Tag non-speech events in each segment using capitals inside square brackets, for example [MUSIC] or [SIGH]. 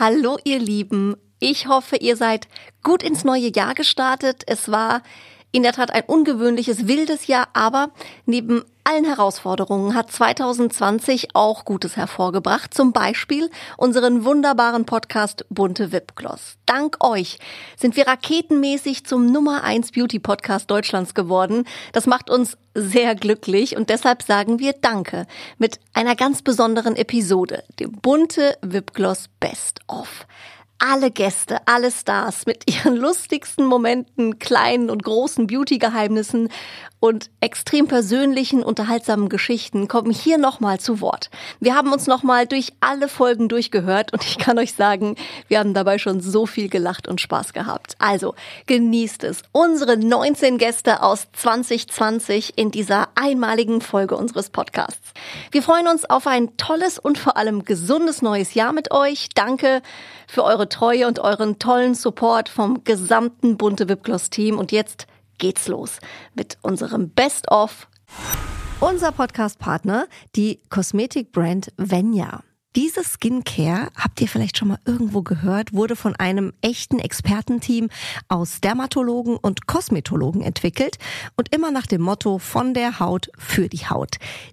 Hallo ihr Lieben, ich hoffe, ihr seid gut ins neue Jahr gestartet. Es war in der Tat ein ungewöhnliches, wildes Jahr, aber neben allen Herausforderungen hat 2020 auch Gutes hervorgebracht. Zum Beispiel unseren wunderbaren Podcast Bunte Wipgloss. Dank euch sind wir raketenmäßig zum Nummer 1 Beauty Podcast Deutschlands geworden. Das macht uns sehr glücklich und deshalb sagen wir Danke mit einer ganz besonderen Episode, dem Bunte Wipgloss Best of alle Gäste, alle Stars mit ihren [LAUGHS] lustigsten Momenten, kleinen und großen Beauty-Geheimnissen und extrem persönlichen, unterhaltsamen Geschichten kommen hier nochmal zu Wort. Wir haben uns nochmal durch alle Folgen durchgehört und ich kann euch sagen, wir haben dabei schon so viel gelacht und Spaß gehabt. Also genießt es. Unsere 19 Gäste aus 2020 in dieser einmaligen Folge unseres Podcasts. Wir freuen uns auf ein tolles und vor allem gesundes neues Jahr mit euch. Danke für eure Treue und euren tollen Support vom gesamten bunte Wipgloss Team und jetzt geht's los mit unserem Best-of. Unser Podcast-Partner, die Kosmetikbrand Venya. Diese Skincare, habt ihr vielleicht schon mal irgendwo gehört, wurde von einem echten Expertenteam aus Dermatologen und Kosmetologen entwickelt und immer nach dem Motto von der Haut für die Haut.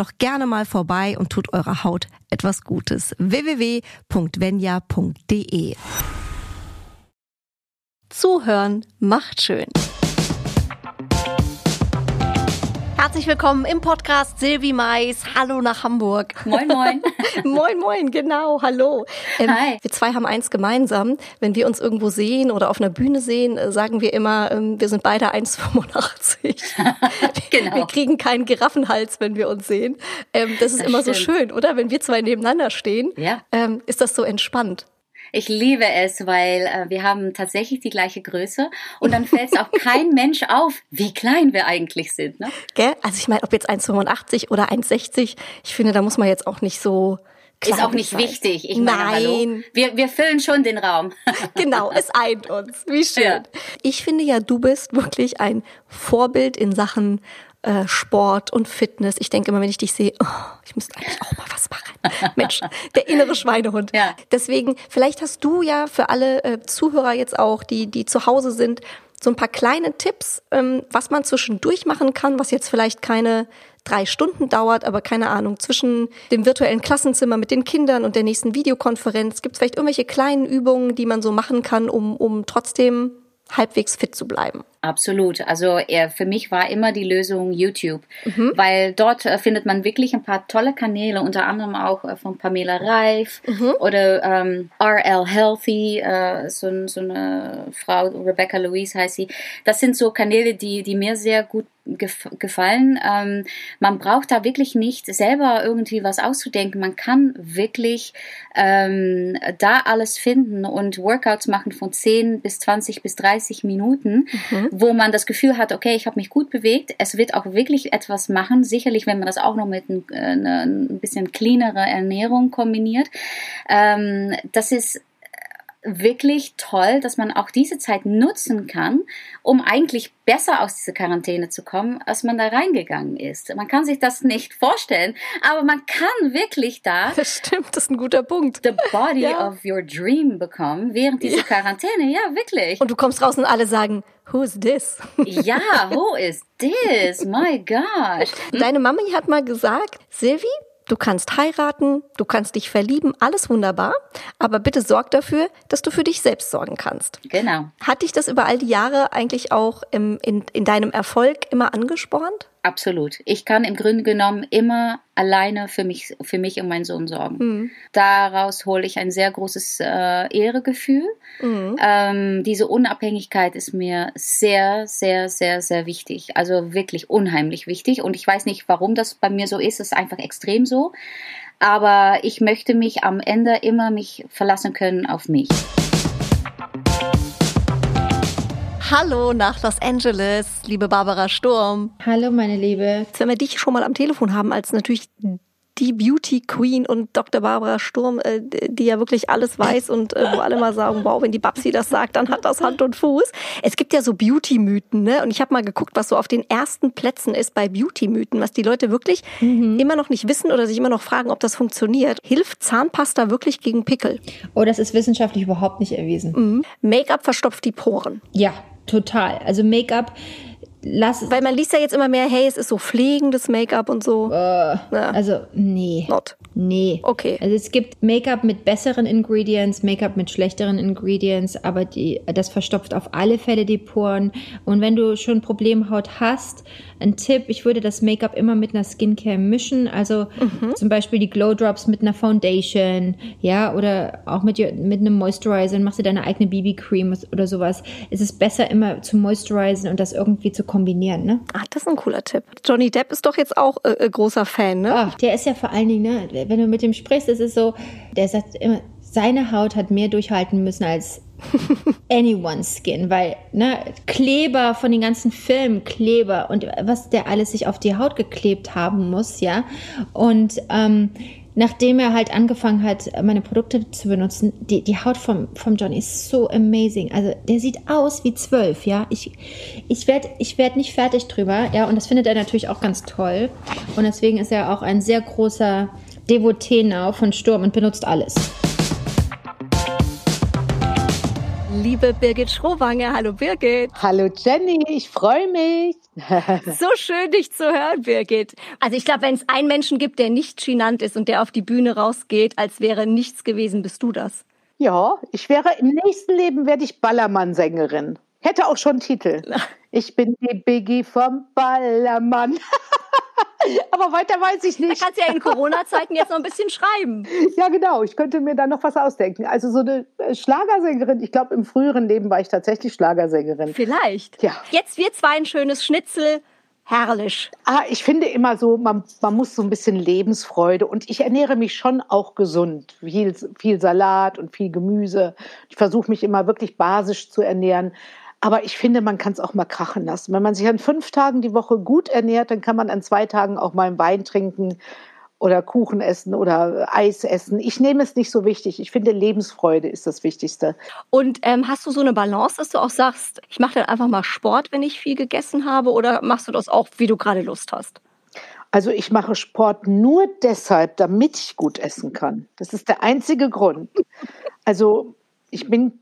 doch gerne mal vorbei und tut eurer Haut etwas Gutes. www.venya.de Zuhören macht schön. Herzlich willkommen im Podcast Silvi Mais. Hallo nach Hamburg. Moin, moin. [LAUGHS] moin, moin, genau. Hallo. Ähm, Hi. Wir zwei haben eins gemeinsam. Wenn wir uns irgendwo sehen oder auf einer Bühne sehen, äh, sagen wir immer, ähm, wir sind beide 1,85. [LAUGHS] genau. Wir kriegen keinen Giraffenhals, wenn wir uns sehen. Ähm, das ist das immer stimmt. so schön, oder? Wenn wir zwei nebeneinander stehen, ja. ähm, ist das so entspannt. Ich liebe es, weil äh, wir haben tatsächlich die gleiche Größe und dann fällt es auch kein [LAUGHS] Mensch auf, wie klein wir eigentlich sind. Ne? Gell? Also ich meine, ob jetzt 1,85 oder 1,60, ich finde, da muss man jetzt auch nicht so ist auch nicht sein. wichtig. Ich meine, Nein. Hallo, wir, wir füllen schon den Raum. [LAUGHS] genau, es eint uns. Wie schön. Ja. Ich finde ja, du bist wirklich ein Vorbild in Sachen äh, Sport und Fitness. Ich denke immer, wenn ich dich sehe, oh, ich müsste eigentlich auch mal was machen. [LAUGHS] Mensch, der innere Schweinehund. Ja. Deswegen, vielleicht hast du ja für alle äh, Zuhörer jetzt auch, die, die zu Hause sind, so ein paar kleine Tipps, ähm, was man zwischendurch machen kann, was jetzt vielleicht keine drei Stunden dauert, aber keine Ahnung, zwischen dem virtuellen Klassenzimmer mit den Kindern und der nächsten Videokonferenz gibt es vielleicht irgendwelche kleinen Übungen, die man so machen kann, um, um trotzdem halbwegs fit zu bleiben. Absolut. Also er, für mich war immer die Lösung YouTube, mhm. weil dort äh, findet man wirklich ein paar tolle Kanäle, unter anderem auch äh, von Pamela Reif mhm. oder ähm, RL Healthy, äh, so, so eine Frau, Rebecca Louise heißt sie. Das sind so Kanäle, die, die mir sehr gut gefallen. Ähm, man braucht da wirklich nicht selber irgendwie was auszudenken. Man kann wirklich ähm, da alles finden und Workouts machen von 10 bis 20 bis 30 Minuten. Mhm wo man das Gefühl hat, okay, ich habe mich gut bewegt, es wird auch wirklich etwas machen. Sicherlich, wenn man das auch noch mit ein, äh, ein bisschen cleanere Ernährung kombiniert. Ähm, das ist wirklich toll, dass man auch diese Zeit nutzen kann, um eigentlich besser aus dieser Quarantäne zu kommen, als man da reingegangen ist. Man kann sich das nicht vorstellen, aber man kann wirklich da. [LAUGHS] Das stimmt, das ist ein guter Punkt. The body ja. of your dream bekommen während dieser ja. Quarantäne. Ja, wirklich. Und du kommst raus und alle sagen, Who is this? [LAUGHS] Ja, who is this? My [LAUGHS] gosh. Deine Mami hat mal gesagt, Silvi, Du kannst heiraten, du kannst dich verlieben, alles wunderbar, aber bitte sorg dafür, dass du für dich selbst sorgen kannst. Genau. Hat dich das über all die Jahre eigentlich auch im, in, in deinem Erfolg immer angespornt? Absolut. Ich kann im Grunde genommen immer alleine für mich, für mich und meinen Sohn sorgen. Mhm. Daraus hole ich ein sehr großes äh, Ehregefühl. Mhm. Ähm, diese Unabhängigkeit ist mir sehr, sehr, sehr, sehr wichtig. Also wirklich unheimlich wichtig. Und ich weiß nicht, warum das bei mir so ist. Es ist einfach extrem so. Aber ich möchte mich am Ende immer mich verlassen können auf mich. Hallo nach Los Angeles, liebe Barbara Sturm. Hallo, meine Liebe. Wenn wir dich schon mal am Telefon haben, als natürlich die Beauty Queen und Dr. Barbara Sturm, äh, die ja wirklich alles weiß und äh, wo alle mal sagen, wow, wenn die Babsi das sagt, dann hat das Hand und Fuß. Es gibt ja so Beauty-Mythen, ne? Und ich habe mal geguckt, was so auf den ersten Plätzen ist bei Beauty-Mythen, was die Leute wirklich mhm. immer noch nicht wissen oder sich immer noch fragen, ob das funktioniert. Hilft Zahnpasta wirklich gegen Pickel? Oh, das ist wissenschaftlich überhaupt nicht erwiesen. Mhm. Make-up verstopft die Poren. Ja, Total. Also Make-up lass Weil man liest ja jetzt immer mehr, hey, es ist so pflegendes Make-up und so. Äh, ja. Also, nee. Not. Nee. Okay. Also es gibt Make-up mit besseren Ingredients, Make-up mit schlechteren Ingredients, aber die, das verstopft auf alle Fälle die Poren. Und wenn du schon Problemhaut hast, ein Tipp, ich würde das Make-up immer mit einer Skincare mischen. Also mhm. zum Beispiel die Glow Drops mit einer Foundation, ja, oder auch mit, mit einem Moisturizer machst dir deine eigene BB-Cream oder sowas. Es ist besser immer zu moistuриzen und das irgendwie zu kombinieren, ne? Ach, das ist ein cooler Tipp. Johnny Depp ist doch jetzt auch äh, äh großer Fan, ne? Ach, der ist ja vor allen Dingen, ne, wenn du mit dem sprichst, ist es so, der sagt immer, seine Haut hat mehr durchhalten müssen als [LAUGHS] anyone's skin, weil ne, Kleber von den ganzen Filmen, Kleber und was der alles sich auf die Haut geklebt haben muss, ja. Und ähm, nachdem er halt angefangen hat, meine Produkte zu benutzen, die, die Haut vom, vom John ist so amazing. Also der sieht aus wie zwölf, ja. Ich, ich werde ich werd nicht fertig drüber, ja. Und das findet er natürlich auch ganz toll. Und deswegen ist er auch ein sehr großer Devotee now von Sturm und benutzt alles. Liebe Birgit Schrowange, hallo Birgit. Hallo Jenny, ich freue mich. [LAUGHS] so schön, dich zu hören, Birgit. Also ich glaube, wenn es einen Menschen gibt, der nicht chinant ist und der auf die Bühne rausgeht, als wäre nichts gewesen, bist du das. Ja, ich wäre im nächsten Leben werde ich Ballermann-Sängerin. Hätte auch schon Titel. [LAUGHS] Ich bin die Biggie vom Ballermann. [LAUGHS] Aber weiter weiß ich nicht. Da kannst du ja in Corona-Zeiten jetzt noch ein bisschen schreiben. [LAUGHS] Ja, genau. Ich könnte mir da noch was ausdenken. Also so eine äh, Schlagersängerin. Ich glaube, im früheren Leben war ich tatsächlich Schlagersängerin. Vielleicht. Ja. Jetzt wir zwei ein schönes Schnitzel. Herrlich. Ah, ich finde immer so, man, man muss so ein bisschen Lebensfreude und ich ernähre mich schon auch gesund. Viel, viel Salat und viel Gemüse. Ich versuche mich immer wirklich basisch zu ernähren. Aber ich finde, man kann es auch mal krachen lassen. Wenn man sich an fünf Tagen die Woche gut ernährt, dann kann man an zwei Tagen auch mal einen Wein trinken oder Kuchen essen oder Eis essen. Ich nehme es nicht so wichtig. Ich finde, Lebensfreude ist das Wichtigste. Und ähm, hast du so eine Balance, dass du auch sagst, ich mache dann einfach mal Sport, wenn ich viel gegessen habe, oder machst du das auch, wie du gerade Lust hast? Also ich mache Sport nur deshalb, damit ich gut essen kann. Das ist der einzige Grund. Also ich bin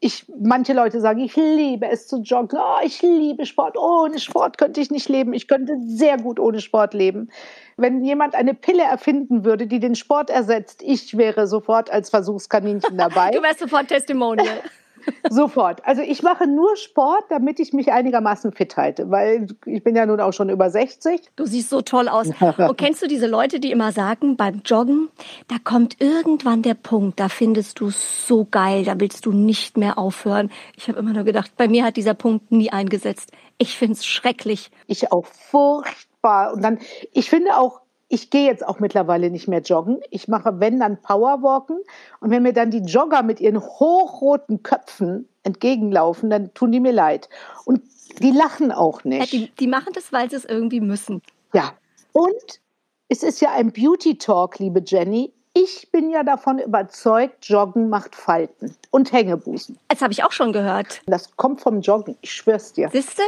ich, manche Leute sagen, ich liebe es zu joggen, oh, ich liebe Sport, ohne Sport könnte ich nicht leben, ich könnte sehr gut ohne Sport leben. Wenn jemand eine Pille erfinden würde, die den Sport ersetzt, ich wäre sofort als Versuchskaninchen dabei. [LAUGHS] du wärst sofort Testimonial. [LAUGHS] Sofort. Also ich mache nur Sport, damit ich mich einigermaßen fit halte, weil ich bin ja nun auch schon über 60. Du siehst so toll aus. Und [LAUGHS] kennst du diese Leute, die immer sagen, beim Joggen, da kommt irgendwann der Punkt, da findest du es so geil, da willst du nicht mehr aufhören. Ich habe immer nur gedacht, bei mir hat dieser Punkt nie eingesetzt. Ich finde es schrecklich. Ich auch furchtbar. Und dann, ich finde auch, ich gehe jetzt auch mittlerweile nicht mehr joggen. Ich mache, wenn, dann Powerwalken. Und wenn mir dann die Jogger mit ihren hochroten Köpfen entgegenlaufen, dann tun die mir leid. Und die lachen auch nicht. Ja, die, die machen das, weil sie es irgendwie müssen. Ja. Und es ist ja ein Beauty Talk, liebe Jenny. Ich bin ja davon überzeugt, Joggen macht Falten und Hängebusen. Das habe ich auch schon gehört. Das kommt vom Joggen, ich schwör's dir. Siehste?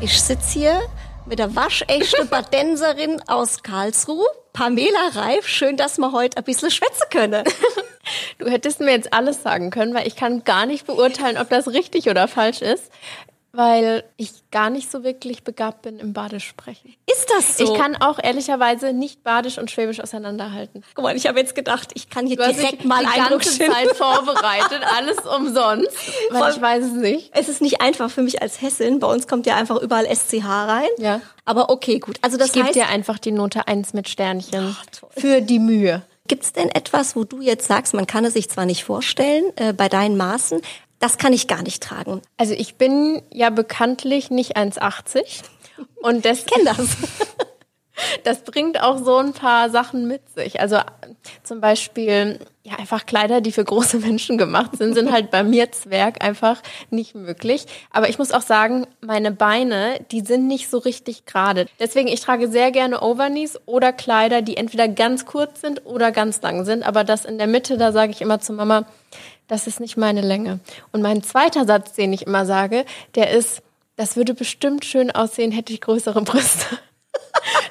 Ich sitze hier mit der waschechte [LAUGHS] Badenserin aus Karlsruhe, Pamela Reif. Schön, dass wir heute ein bisschen schwätzen können. Du hättest mir jetzt alles sagen können, weil ich kann gar nicht beurteilen, ob das richtig oder falsch ist. Weil ich gar nicht so wirklich begabt bin im Badisch sprechen. Ist das so? Ich kann auch ehrlicherweise nicht Badisch und Schwäbisch auseinanderhalten. Guck mal, ich habe jetzt gedacht, ich kann hier Du hast direkt dich mal die ganze. Zeit vorbereitet, alles umsonst, [LAUGHS] weil Voll- ich weiß es nicht. Es ist nicht einfach für mich als Hessin. Bei uns kommt ja einfach überall SCH rein. Ja. Aber okay, gut. Also das Ich gebe heißt, dir einfach die Note 1 mit Sternchen für die Mühe. gibt's denn etwas, wo du jetzt sagst, man kann es sich zwar nicht vorstellen, äh, bei deinen Maßen, das kann ich gar nicht tragen. Also ich bin ja bekanntlich nicht 1,80 und das Kenn das. [LAUGHS] Das bringt auch so ein paar Sachen mit sich. Also zum Beispiel, ja, einfach Kleider, die für große Menschen gemacht sind, sind halt bei mir Zwerg einfach nicht möglich. Aber ich muss auch sagen, meine Beine, die sind nicht so richtig gerade. Deswegen, ich trage sehr gerne Overknees oder Kleider, die entweder ganz kurz sind oder ganz lang sind. Aber das in der Mitte, da sage ich immer zu Mama, das ist nicht meine Länge. Und mein zweiter Satz, den ich immer sage, der ist, das würde bestimmt schön aussehen, hätte ich größere Brüste. [LAUGHS]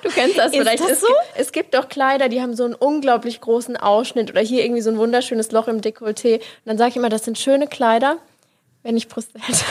Du kennst das Ist vielleicht. das es, so? gibt, es gibt doch Kleider, die haben so einen unglaublich großen Ausschnitt oder hier irgendwie so ein wunderschönes Loch im Dekolleté. Und dann sage ich immer, das sind schöne Kleider, wenn ich Brüste hätte.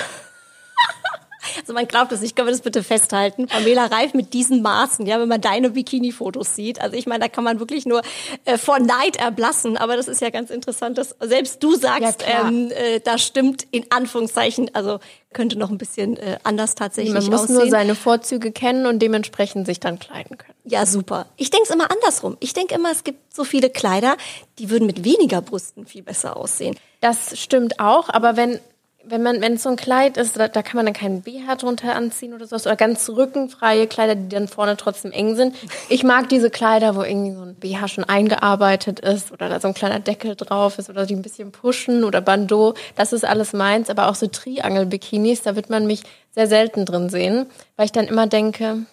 Also man glaubt es nicht, können wir das bitte festhalten. Pamela Reif mit diesen Maßen, ja, wenn man deine Bikini-Fotos sieht. Also ich meine, da kann man wirklich nur äh, vor Neid erblassen. Aber das ist ja ganz interessant, dass selbst du sagst, Ja, ähm, äh, das stimmt in Anführungszeichen. Also könnte noch ein bisschen äh, anders tatsächlich Man muss aussehen. nur seine Vorzüge kennen und dementsprechend sich dann kleiden können. Ja, super. Ich denke es immer andersrum. Ich denke immer, es gibt so viele Kleider, die würden mit weniger Brüsten viel besser aussehen. Das stimmt auch, aber wenn wenn man wenn es so ein Kleid ist, da, da kann man dann keinen BH drunter anziehen oder sowas oder ganz rückenfreie Kleider, die dann vorne trotzdem eng sind. Ich mag diese Kleider, wo irgendwie so ein BH schon eingearbeitet ist oder da so ein kleiner Deckel drauf ist oder die ein bisschen pushen oder Bandeau. Das ist alles meins, aber auch so Triangel-Bikinis, da wird man mich sehr selten drin sehen, weil ich dann immer denke,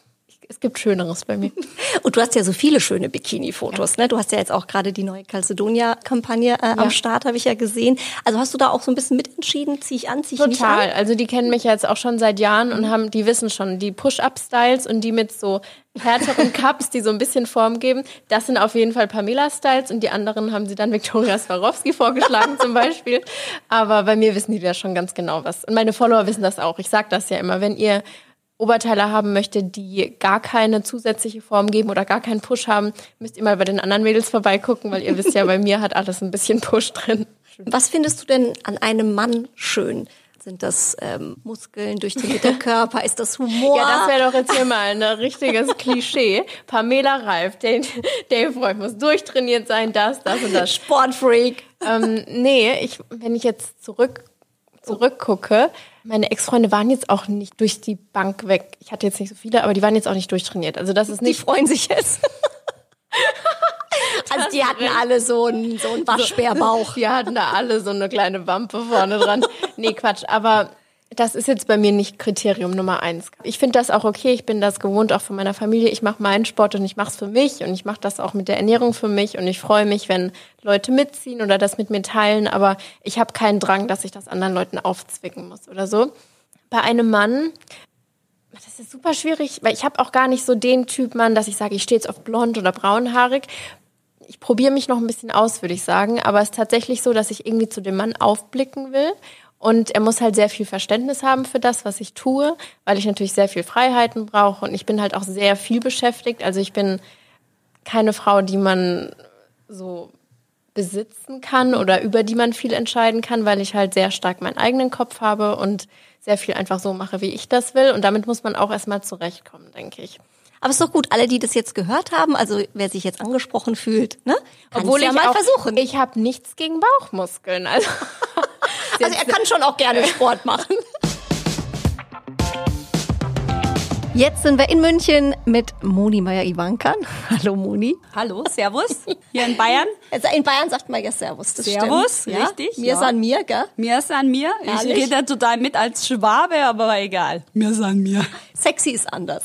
es gibt Schöneres bei mir. [LAUGHS] Und du hast ja so viele schöne Bikini-Fotos, ne? Du hast ja jetzt auch gerade die neue Calcedonia-Kampagne äh, am Start, habe ich ja gesehen. Also hast du da auch so ein bisschen mitentschieden, zieh ich an, zieh ich nicht an? Total. Also die kennen mich ja jetzt auch schon seit Jahren und haben, die wissen schon, die Push-Up-Styles und die mit so härteren [LAUGHS] Cups, die so ein bisschen Form geben, das sind auf jeden Fall Pamela-Styles und die anderen haben sie dann Viktoria Swarovski vorgeschlagen zum [LAUGHS] Beispiel. Aber bei mir wissen die da schon ganz genau was. Und meine Follower wissen das auch. Ich sag das ja immer, wenn ihr Oberteile haben möchtet, die gar keine zusätzliche Form geben oder gar keinen Push haben, müsst ihr mal bei den anderen Mädels vorbeigucken, weil ihr wisst ja, bei mir hat alles ein bisschen Push drin. [LAUGHS] Was findest du denn an einem Mann schön? Sind das ähm, Muskeln, durchtrainierter [LAUGHS] Körper? Ist das Humor? Ja, das wäre doch jetzt hier mal ein richtiges Klischee. Pamela Reif, der, der Freund muss durchtrainiert sein, das, das und das. [LAUGHS] Sportfreak. Ähm, nee, ich, wenn ich jetzt zurück, zurückgucke, meine Ex-Freunde waren jetzt auch nicht durch die Bank weg. Ich hatte jetzt nicht so viele, aber die waren jetzt auch nicht durchtrainiert. Also das ist Die nicht freuen sich jetzt. [LAUGHS] also die hatten alle so einen, so einen Waschbärbauch. Die hatten da alle so eine kleine Wampe vorne dran. Nee, Quatsch. Aber das ist jetzt bei mir nicht Kriterium Nummer eins. Ich finde das auch okay. Ich bin das gewohnt, auch von meiner Familie. Ich mache meinen Sport und ich mache es für mich und ich mache das auch mit der Ernährung für mich und ich freue mich, wenn Leute mitziehen oder das mit mir teilen. Aber ich habe keinen Drang, dass ich das anderen Leuten aufzwicken muss oder so. Bei einem Mann, das ist super schwierig, weil ich habe auch gar nicht so den Typ Mann, dass ich sage, ich stehe jetzt auf blond oder braunhaarig ich probiere mich noch ein bisschen aus, würde ich sagen. Aber es ist tatsächlich so, dass ich irgendwie zu dem Mann aufblicken will. Und er muss halt sehr viel Verständnis haben für das, was ich tue, weil ich natürlich sehr viel Freiheiten brauche. Und ich bin halt auch sehr viel beschäftigt. Also ich bin keine Frau, die man so besitzen kann oder über die man viel entscheiden kann, weil ich halt sehr stark meinen eigenen Kopf habe und sehr viel einfach so mache, wie ich das will. Und damit muss man auch erstmal zurechtkommen, denke ich. Aber ist doch gut, alle, die das jetzt gehört haben, also wer sich jetzt angesprochen fühlt, ne? kann's Obwohl ja ich mal auch, versuchen. Ich habe nichts gegen Bauchmuskeln. Also, [LAUGHS] also er kann schon auch gerne Sport machen. Jetzt sind wir in München mit Moni Meyer-Iwankan. Hallo Moni. Hallo, Servus, hier in Bayern. Also in Bayern sagt man ja Servus, das Servus, stimmt. Ja? richtig, Mir ja. ist an mir, gell? Mir ist an mir. Herrlich. Ich rede total mit als Schwabe, aber egal. Mir ist an mir. Sexy ist anders.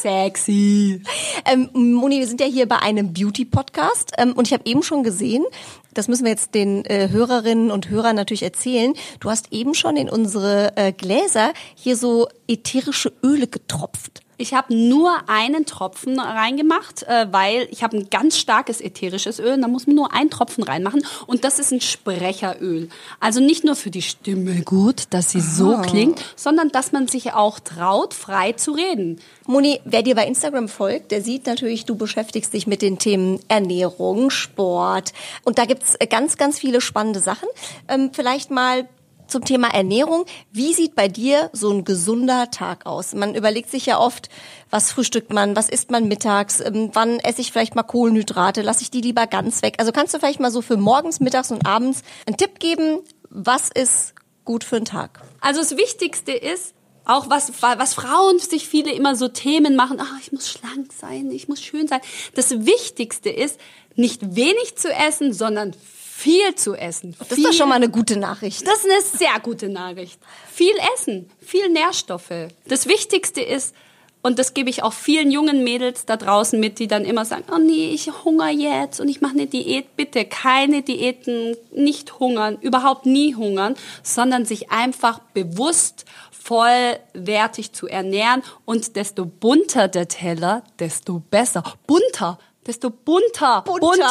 Sexy. [LAUGHS] Ähm, Moni, wir sind ja hier bei einem Beauty-Podcast ähm, und ich habe eben schon gesehen, das müssen wir jetzt den äh, Hörerinnen und Hörern natürlich erzählen. Du hast eben schon in unsere äh, Gläser hier so ätherische Öle getropft. Ich habe nur einen Tropfen reingemacht, äh, weil ich habe ein ganz starkes ätherisches Öl. Und da muss man nur einen Tropfen reinmachen. Und das ist ein Sprecheröl. Also nicht nur für die Stimme gut, dass sie so klingt, sondern dass man sich auch traut, frei zu reden. Moni, wer dir bei Instagram folgt, der sieht natürlich, du beschäftigst dich mit den Themen Ernährung, Sport. Und da gibt's ganz, ganz viele spannende Sachen. Ähm, vielleicht mal zum Thema Ernährung. Wie sieht bei dir so ein gesunder Tag aus? Man überlegt sich ja oft, was frühstückt man, was isst man mittags, ähm, wann esse ich vielleicht mal Kohlenhydrate, lasse ich die lieber ganz weg. Also kannst du vielleicht mal so für morgens, mittags und abends einen Tipp geben, was ist gut für einen Tag? Also das Wichtigste ist, auch was, was Frauen sich viele immer so Themen machen, ah, ich muss schlank sein, ich muss schön sein. Das Wichtigste ist, nicht wenig zu essen, sondern viel zu essen. Das ist doch schon mal eine gute Nachricht. Das ist eine sehr gute Nachricht. Viel essen, viel Nährstoffe. Das Wichtigste ist, und das gebe ich auch vielen jungen Mädels da draußen mit, die dann immer sagen, oh nee, ich hungere jetzt und ich mache eine Diät. Bitte keine Diäten, nicht hungern, überhaupt nie hungern, sondern sich einfach bewusst vollwertig zu ernähren und desto bunter der Teller, desto besser. Bunter, desto bunter. Bunter. Bunte.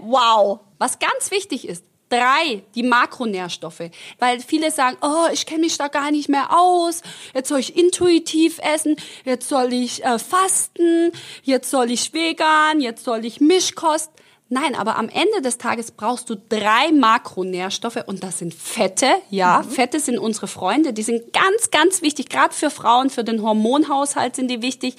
Wow. Was ganz wichtig ist, drei, die Makronährstoffe. Weil viele sagen, oh, ich kenne mich da gar nicht mehr aus, jetzt soll ich intuitiv essen, jetzt soll ich äh, fasten, jetzt soll ich vegan, jetzt soll ich Mischkost. Nein, aber am Ende des Tages brauchst du drei Makronährstoffe und das sind Fette. Ja, Fette sind unsere Freunde. Die sind ganz, ganz wichtig. Gerade für Frauen, für den Hormonhaushalt sind die wichtig.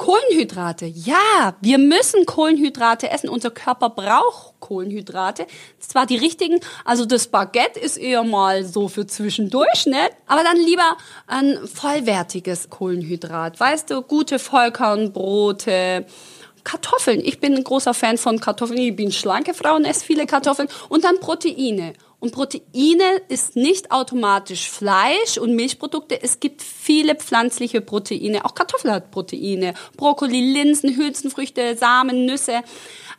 Kohlenhydrate. Ja, wir müssen Kohlenhydrate essen. Unser Körper braucht Kohlenhydrate. Zwar die richtigen, also das Baguette ist eher mal so für zwischendurch, ne? Aber dann lieber ein vollwertiges Kohlenhydrat. Weißt du, gute Vollkornbrote, Kartoffeln. Ich bin ein großer Fan von Kartoffeln. Ich bin schlanke Frau und esse viele Kartoffeln. Und dann Proteine. Und Proteine ist nicht automatisch Fleisch und Milchprodukte. Es gibt viele pflanzliche Proteine. Auch Kartoffel hat Proteine. Brokkoli, Linsen, Hülsenfrüchte, Samen, Nüsse.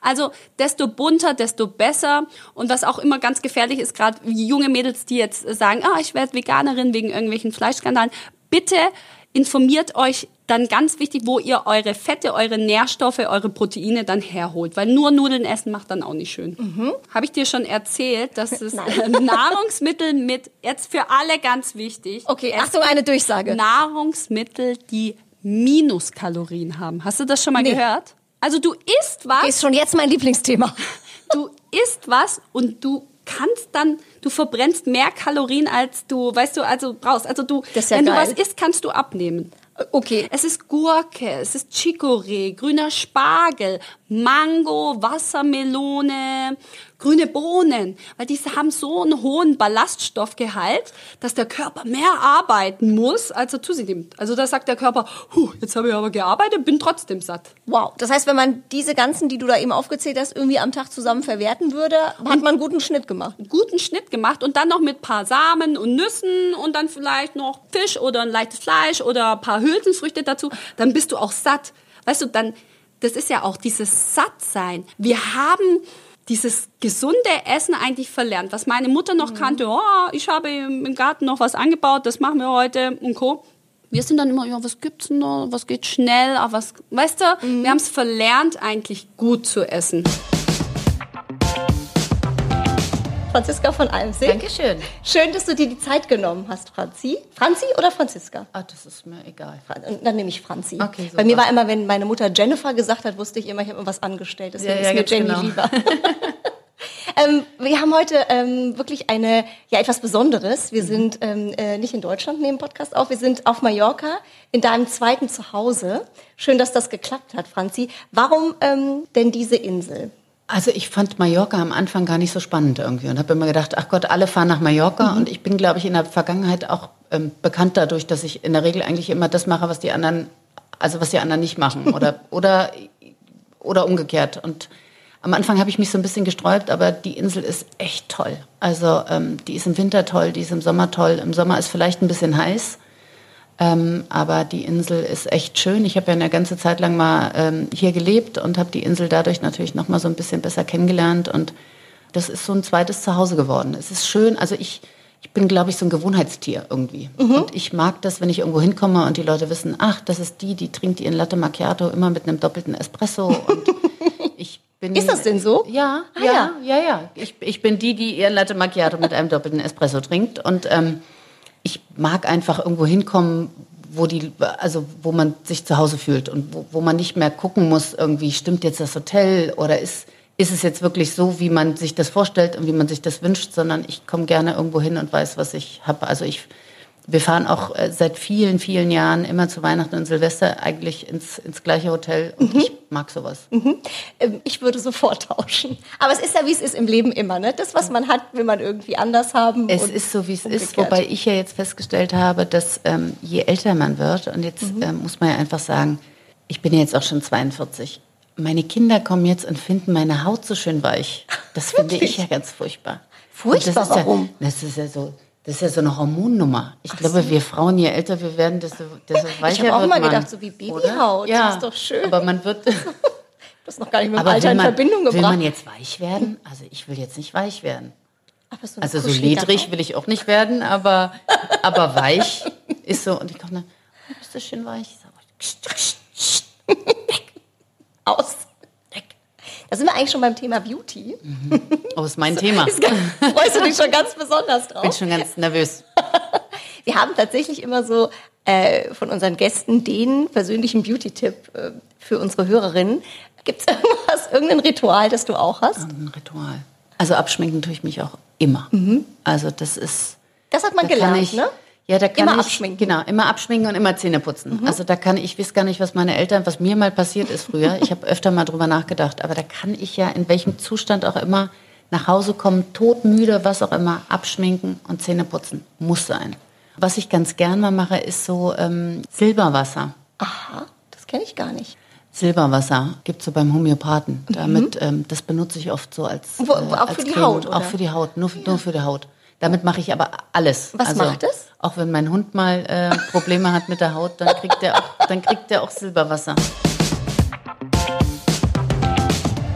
Also desto bunter, desto besser. Und was auch immer ganz gefährlich ist, gerade junge Mädels, die jetzt sagen, ah, ich werde Veganerin wegen irgendwelchen Fleischskandalen. Bitte informiert euch dann ganz wichtig, wo ihr eure Fette, eure Nährstoffe, eure Proteine dann herholt. Weil nur Nudeln essen macht dann auch nicht schön. Mhm. Habe ich dir schon erzählt, dass es [LAUGHS] [LAUGHS] Nahrungsmittel mit, jetzt für alle ganz wichtig. Okay, Achtung, eine Durchsage. Nahrungsmittel, die Minuskalorien haben. Hast du das schon mal Nee. gehört? Also du isst was, Ist schon jetzt mein Lieblingsthema. [LAUGHS] du isst was und du kannst dann, du verbrennst mehr Kalorien als du, weißt du, also brauchst. Also du, ja wenn geil. du was isst, kannst du abnehmen. Okay. Es ist Gurke, es ist Chicorée, grüner Spargel, Mango, Wassermelone, grüne Bohnen, weil diese haben so einen hohen Ballaststoffgehalt, dass der Körper mehr arbeiten muss, als er zu sich nimmt. Also da sagt der Körper, huh, jetzt habe ich aber gearbeitet, bin trotzdem satt. Wow. Das heißt, wenn man diese ganzen, die du da eben aufgezählt hast, irgendwie am Tag zusammen verwerten würde, hat man einen guten Schnitt gemacht. einen guten Schnitt gemacht und dann noch mit paar Samen und Nüssen und dann vielleicht noch Fisch oder ein leichtes Fleisch oder ein paar Hülsenfrüchte dazu, dann bist du auch satt. Weißt du, dann, das ist ja auch dieses Sattsein. Wir haben dieses gesunde Essen eigentlich verlernt, was meine Mutter noch kannte, oh, ich habe im Garten noch was angebaut, das machen wir heute und Co. Wir sind dann immer, ja, was gibt's denn noch, was geht schnell, aber was, weißt du, wir haben es verlernt, eigentlich gut zu essen. Franziska von Almsee. Dankeschön. Schön, dass du dir die Zeit genommen hast, Franzi. Franzi oder Franziska? Ah, das ist mir egal. Dann nehme ich Franzi. Okay, super. Bei mir war immer, wenn meine Mutter Jennifer gesagt hat, wusste ich immer, ich habe immer was angestellt. Deswegen Ja, ja, ist mir Jenny genau. lieber. [LAUGHS] [LAUGHS] ähm, wir haben heute ähm, wirklich eine, ja, etwas Besonderes. Mhm. Wir sind ähm, äh, nicht in Deutschland, nehmen Podcast auf. Wir sind auf Mallorca, in deinem zweiten Zuhause. Schön, dass das geklappt hat, Franzi. Warum ähm, denn diese Insel? Also ich fand Mallorca am Anfang gar nicht so spannend irgendwie und habe immer gedacht, ach Gott, alle fahren nach Mallorca und ich bin, glaube ich, in der Vergangenheit auch ähm, bekannt dadurch, dass ich in der Regel eigentlich immer das mache, was die anderen, also was die anderen nicht machen oder [LAUGHS] oder oder umgekehrt. Und am Anfang habe ich mich so ein bisschen gesträubt, aber die Insel ist echt toll. Also ähm, die ist im Winter toll, die ist im Sommer toll. Im Sommer ist vielleicht ein bisschen heiß. Ähm, aber die Insel ist echt schön. Ich habe ja eine ganze Zeit lang mal ähm, hier gelebt und habe die Insel dadurch natürlich noch mal so ein bisschen besser kennengelernt und das ist so ein zweites Zuhause geworden. Es ist schön. Also ich ich bin, glaube ich, so ein Gewohnheitstier irgendwie. Mhm. Und ich mag das, wenn ich irgendwo hinkomme und die Leute wissen, ach, das ist die, die trinkt ihren Latte Macchiato immer mit einem doppelten Espresso. Und [LAUGHS] ich bin. Ist das denn so? Ja, Ah, ja, ja, ja. Ich, ich bin die, die ihren Latte Macchiato mit einem doppelten Espresso trinkt. Und ähm, ich mag einfach irgendwo hinkommen, wo die, also wo man sich zu Hause fühlt und wo, wo man nicht mehr gucken muss, irgendwie stimmt jetzt das Hotel oder ist, ist es jetzt wirklich so, wie man sich das vorstellt und wie man sich das wünscht, sondern ich komme gerne irgendwo hin und weiß, was ich habe. Also ich, wir fahren auch äh, seit vielen, vielen Jahren immer zu Weihnachten und Silvester eigentlich ins, ins gleiche Hotel und ich mag sowas. Ähm, Ich würde sofort tauschen. Aber es ist ja, wie es ist im Leben immer. Ne? Das, was man hat, will man irgendwie anders haben. Es ist so, wie es ist, umgekehrt. wobei ich ja jetzt festgestellt habe, dass ähm, je älter man wird, und jetzt Mhm. ähm, muss man ja einfach sagen, ich bin ja jetzt auch schon 42. Meine Kinder kommen jetzt und finden meine Haut so schön weich. Das [LAUGHS] finde ich ja ganz furchtbar. Furchtbar, das ist warum? Ja, das ist ja so. Das ist ja so eine Hormonnummer. Ich glaube, wir Frauen, je älter wir werden, desto, desto weicher hab auch wird mal man. gedacht, so wie? Babyhaut, Ja, das ist doch schön. Aber man wird, Das noch gar nicht mit dem Alter will in man, Verbindung will gebracht. man jetzt weich werden? Also ich will jetzt nicht weich werden. So Also so ledrig will ich auch nicht werden, aber, aber weich ist so. Und ich komme dann, oh, bist du schön weich? Ich sag, "Kst, kst, kst." Aus. Da sind wir eigentlich schon beim Thema Beauty. Oh, ist mein [LAUGHS] Thema. Ist ganz- Freust du dich schon ganz besonders [LAUGHS] drauf? Bin schon ganz nervös. [LAUGHS] Wir haben tatsächlich immer so äh, von unseren Gästen den persönlichen Beauty-Tipp äh, für unsere Hörerinnen. Gibt es irgendwas, irgendein Ritual, das du auch hast? Ein Ritual. Also abschminken tue ich mich auch immer. Also das ist. Das hat man gelernt, ich, ne? Ja, da kann Immer ich, abschminken. Genau, immer abschminken und immer Zähne putzen. Also da kann ich, ich weiß gar nicht, was meine Eltern, was mir mal passiert ist früher. Ich habe öfter mal drüber nachgedacht, aber da kann ich ja in welchem Zustand auch immer nach Hause kommen, todmüde, was auch immer, abschminken und Zähne putzen. Muss sein. Was ich ganz gern mal mache, ist so ähm, Silberwasser. Aha, das kenne ich gar nicht. Silberwasser gibt's so beim Homöopathen. Damit, ähm, das benutze ich oft so als, Mhm. Wo- äh, auch als für die Creme. Haut, oder? Auch für die Haut, nur, nur für die Haut. Damit mache ich aber alles. Was macht es? Auch wenn mein Hund mal äh, Probleme hat mit der Haut, dann kriegt er auch, dann kriegt er auch Silberwasser.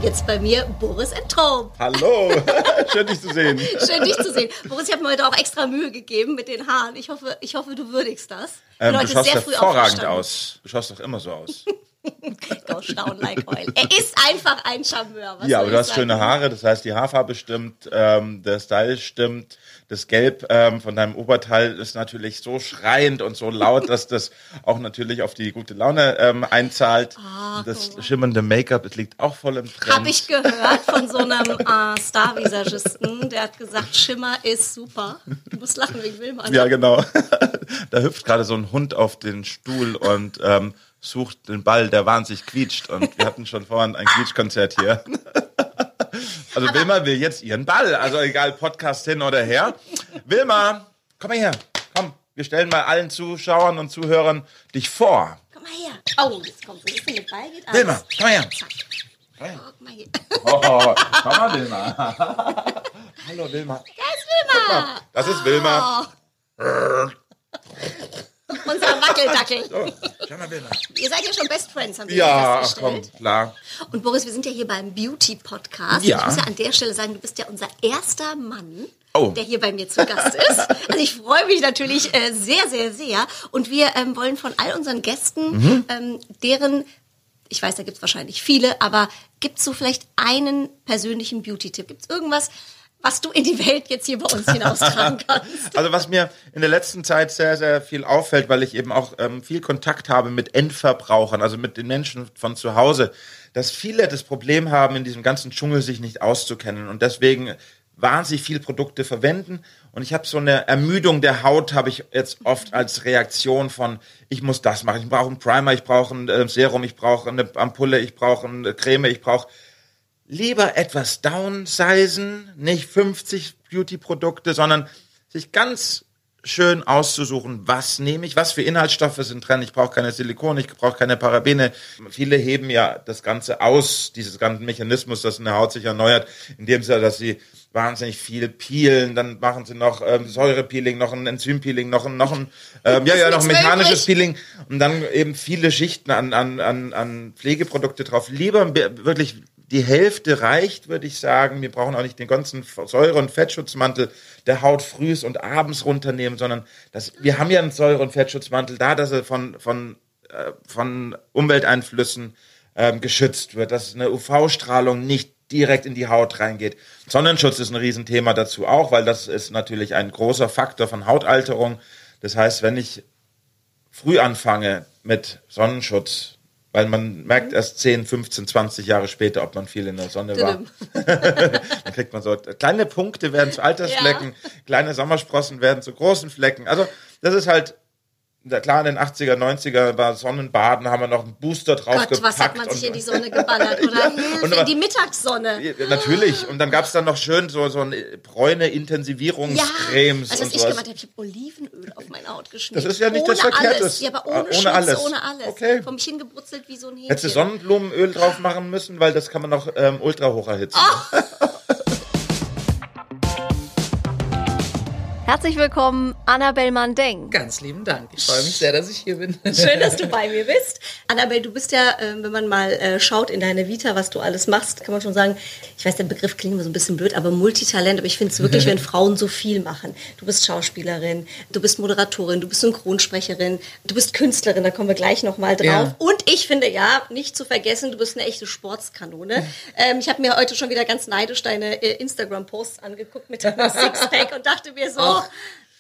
Jetzt bei mir Boris Enttraub. Hallo, [LAUGHS] schön dich zu sehen. Schön, dich zu sehen. Boris, ich habe mir heute auch extra Mühe gegeben mit den Haaren. Ich hoffe, ich hoffe du würdigst das. Ähm, du heute schaust sehr früh hervorragend aus. Du schaust doch immer so aus. Go down like oil. Er ist einfach ein Charmeur. Was ja, aber du hast sagen? schöne Haare, das heißt, die Haarfarbe stimmt, ähm, der Style stimmt. Das Gelb ähm, von deinem Oberteil ist natürlich so schreiend und so laut, [LAUGHS] dass das auch natürlich auf die gute Laune ähm, einzahlt. das schimmernde Make-up, das liegt auch voll im Trend. Habe ich gehört von so einem äh, Star-Visagisten, der hat gesagt, Schimmer ist super. Du musst lachen wegen Wilma. ne? Ja, genau. [LAUGHS] da hüpft gerade so ein Hund auf den Stuhl und ähm, sucht den Ball, der wahnsinnig quietscht. Und wir hatten schon vorhin ein Quietschkonzert hier. [LAUGHS] Also Wilma will jetzt ihren Ball. Also egal, Podcast hin oder her. Wilma, komm mal her. Komm, wir stellen mal allen Zuschauern und Zuhörern dich vor. Komm mal her. Oh, jetzt kommt so ein bisschen mit Ball geht alles. Wilma, komm mal her. Guck mal hier. Oh, komm mal, Wilma. [LAUGHS] Hallo, Wilma. Da ist Wilma. Das ist Wilma. Unser Wackeldackel. Oh, schau mal, Wilma. Ihr seid ja schon Best Friends, haben wir Ja, festgestellt. komm, klar. Und Boris, wir sind ja hier beim Beauty-Podcast. Ja. Ich muss ja an der Stelle sagen, du bist ja unser erster Mann, Oh. der hier bei mir zu Gast ist. Also ich freue mich natürlich äh, sehr, sehr, sehr. Und wir ähm, wollen von all unseren Gästen, Mhm. ähm, deren, ich weiß, da gibt es wahrscheinlich viele, aber gibt es so vielleicht einen persönlichen Beauty-Tipp? Gibt es irgendwas, was du in die Welt jetzt hier bei uns hinaustragen [LAUGHS] kannst? Also was mir in der letzten Zeit sehr, sehr viel auffällt, weil ich eben auch ähm, viel Kontakt habe mit Endverbrauchern, also mit den Menschen von zu Hause, dass viele das Problem haben, in diesem ganzen Dschungel sich nicht auszukennen und deswegen wahnsinnig viel Produkte verwenden. Und ich habe so eine Ermüdung der Haut, habe ich jetzt oft als Reaktion von, ich muss das machen, ich brauche einen Primer, ich brauche ein äh, Serum, ich brauche eine Ampulle, ich brauche eine Creme, ich brauche lieber etwas downsizen, nicht 50 Beauty-Produkte, sondern sich ganz schön auszusuchen, was nehme ich, was für Inhaltsstoffe sind drin. Ich brauche keine Silikon, ich brauche keine Parabene. Viele heben ja das Ganze aus, dieses ganze Mechanismus, dass eine Haut sich erneuert, indem sie, dass sie wahnsinnig viel peelen, dann machen sie noch ähm, Säurepeeling, noch ein Enzympeeling, noch ein, noch ein, ähm, ja, ja, noch ein mechanisches. Peeling und dann eben viele Schichten an, an, an, an Pflegeprodukte drauf. Lieber be- wirklich die Hälfte reicht, würde ich sagen. Wir brauchen auch nicht den ganzen Säure- und Fettschutzmantel der Haut frühs und abends runternehmen, sondern das, wir haben ja einen Säure- und Fettschutzmantel da, dass er von, von, äh, von Umwelteinflüssen ähm, geschützt wird, dass eine UV-Strahlung nicht direkt in die Haut reingeht. Sonnenschutz ist ein Riesenthema dazu auch, weil das ist natürlich ein großer Faktor von Hautalterung. Das heißt, wenn ich früh anfange mit Sonnenschutz, weil man merkt erst 10, 15, 20 Jahre später, ob man viel in der Sonne war. [LAUGHS] Dann kriegt man so kleine Punkte werden zu Altersflecken, ja. kleine Sommersprossen werden zu großen Flecken. Also das ist halt klar, in den 80er, 90er war Sonnenbaden, haben wir noch einen Booster drauf Gott, was hat man sich in die Sonne geballert? Oder [LAUGHS] ja. Hilfe, in die Mittagssonne. Natürlich. Und dann gab es dann noch schön so, so eine bräune Intensivierungscremes. Ja, also was ich gemacht habe, ich habe Olivenöl auf meine Haut geschmiert. Das ist ja nicht ohne das Verkehrtes. Ja, aber ohne, ohne Schutz, alles. ohne alles. Okay. Vor mich hingebrutzelt wie so ein Hähnchen. Hättest du Sonnenblumenöl drauf machen müssen, weil das kann man noch ähm, ultra hoch erhitzen. Oh. [LAUGHS] Herzlich willkommen, Annabel Mandeng. Ganz lieben Dank. Ich freue mich sehr, dass ich hier bin. Schön, dass du bei mir bist. Annabel, du bist ja, ähm, wenn man mal äh, schaut in deine Vita, was du alles machst, kann man schon sagen, ich weiß, der Begriff klingt immer so ein bisschen blöd, aber Multitalent. Aber ich finde es wirklich, [LAUGHS] wenn Frauen so viel machen. Du bist Schauspielerin, du bist Moderatorin, du bist Synchronsprecherin, du bist Künstlerin, da kommen wir gleich nochmal drauf. Ja. Und ich finde, ja, nicht zu vergessen, du bist eine echte Sportskanone. Ähm, ich habe mir heute schon wieder ganz neidisch deine äh, Instagram-Posts angeguckt mit deinem [LAUGHS] Sixpack und dachte mir so, Och.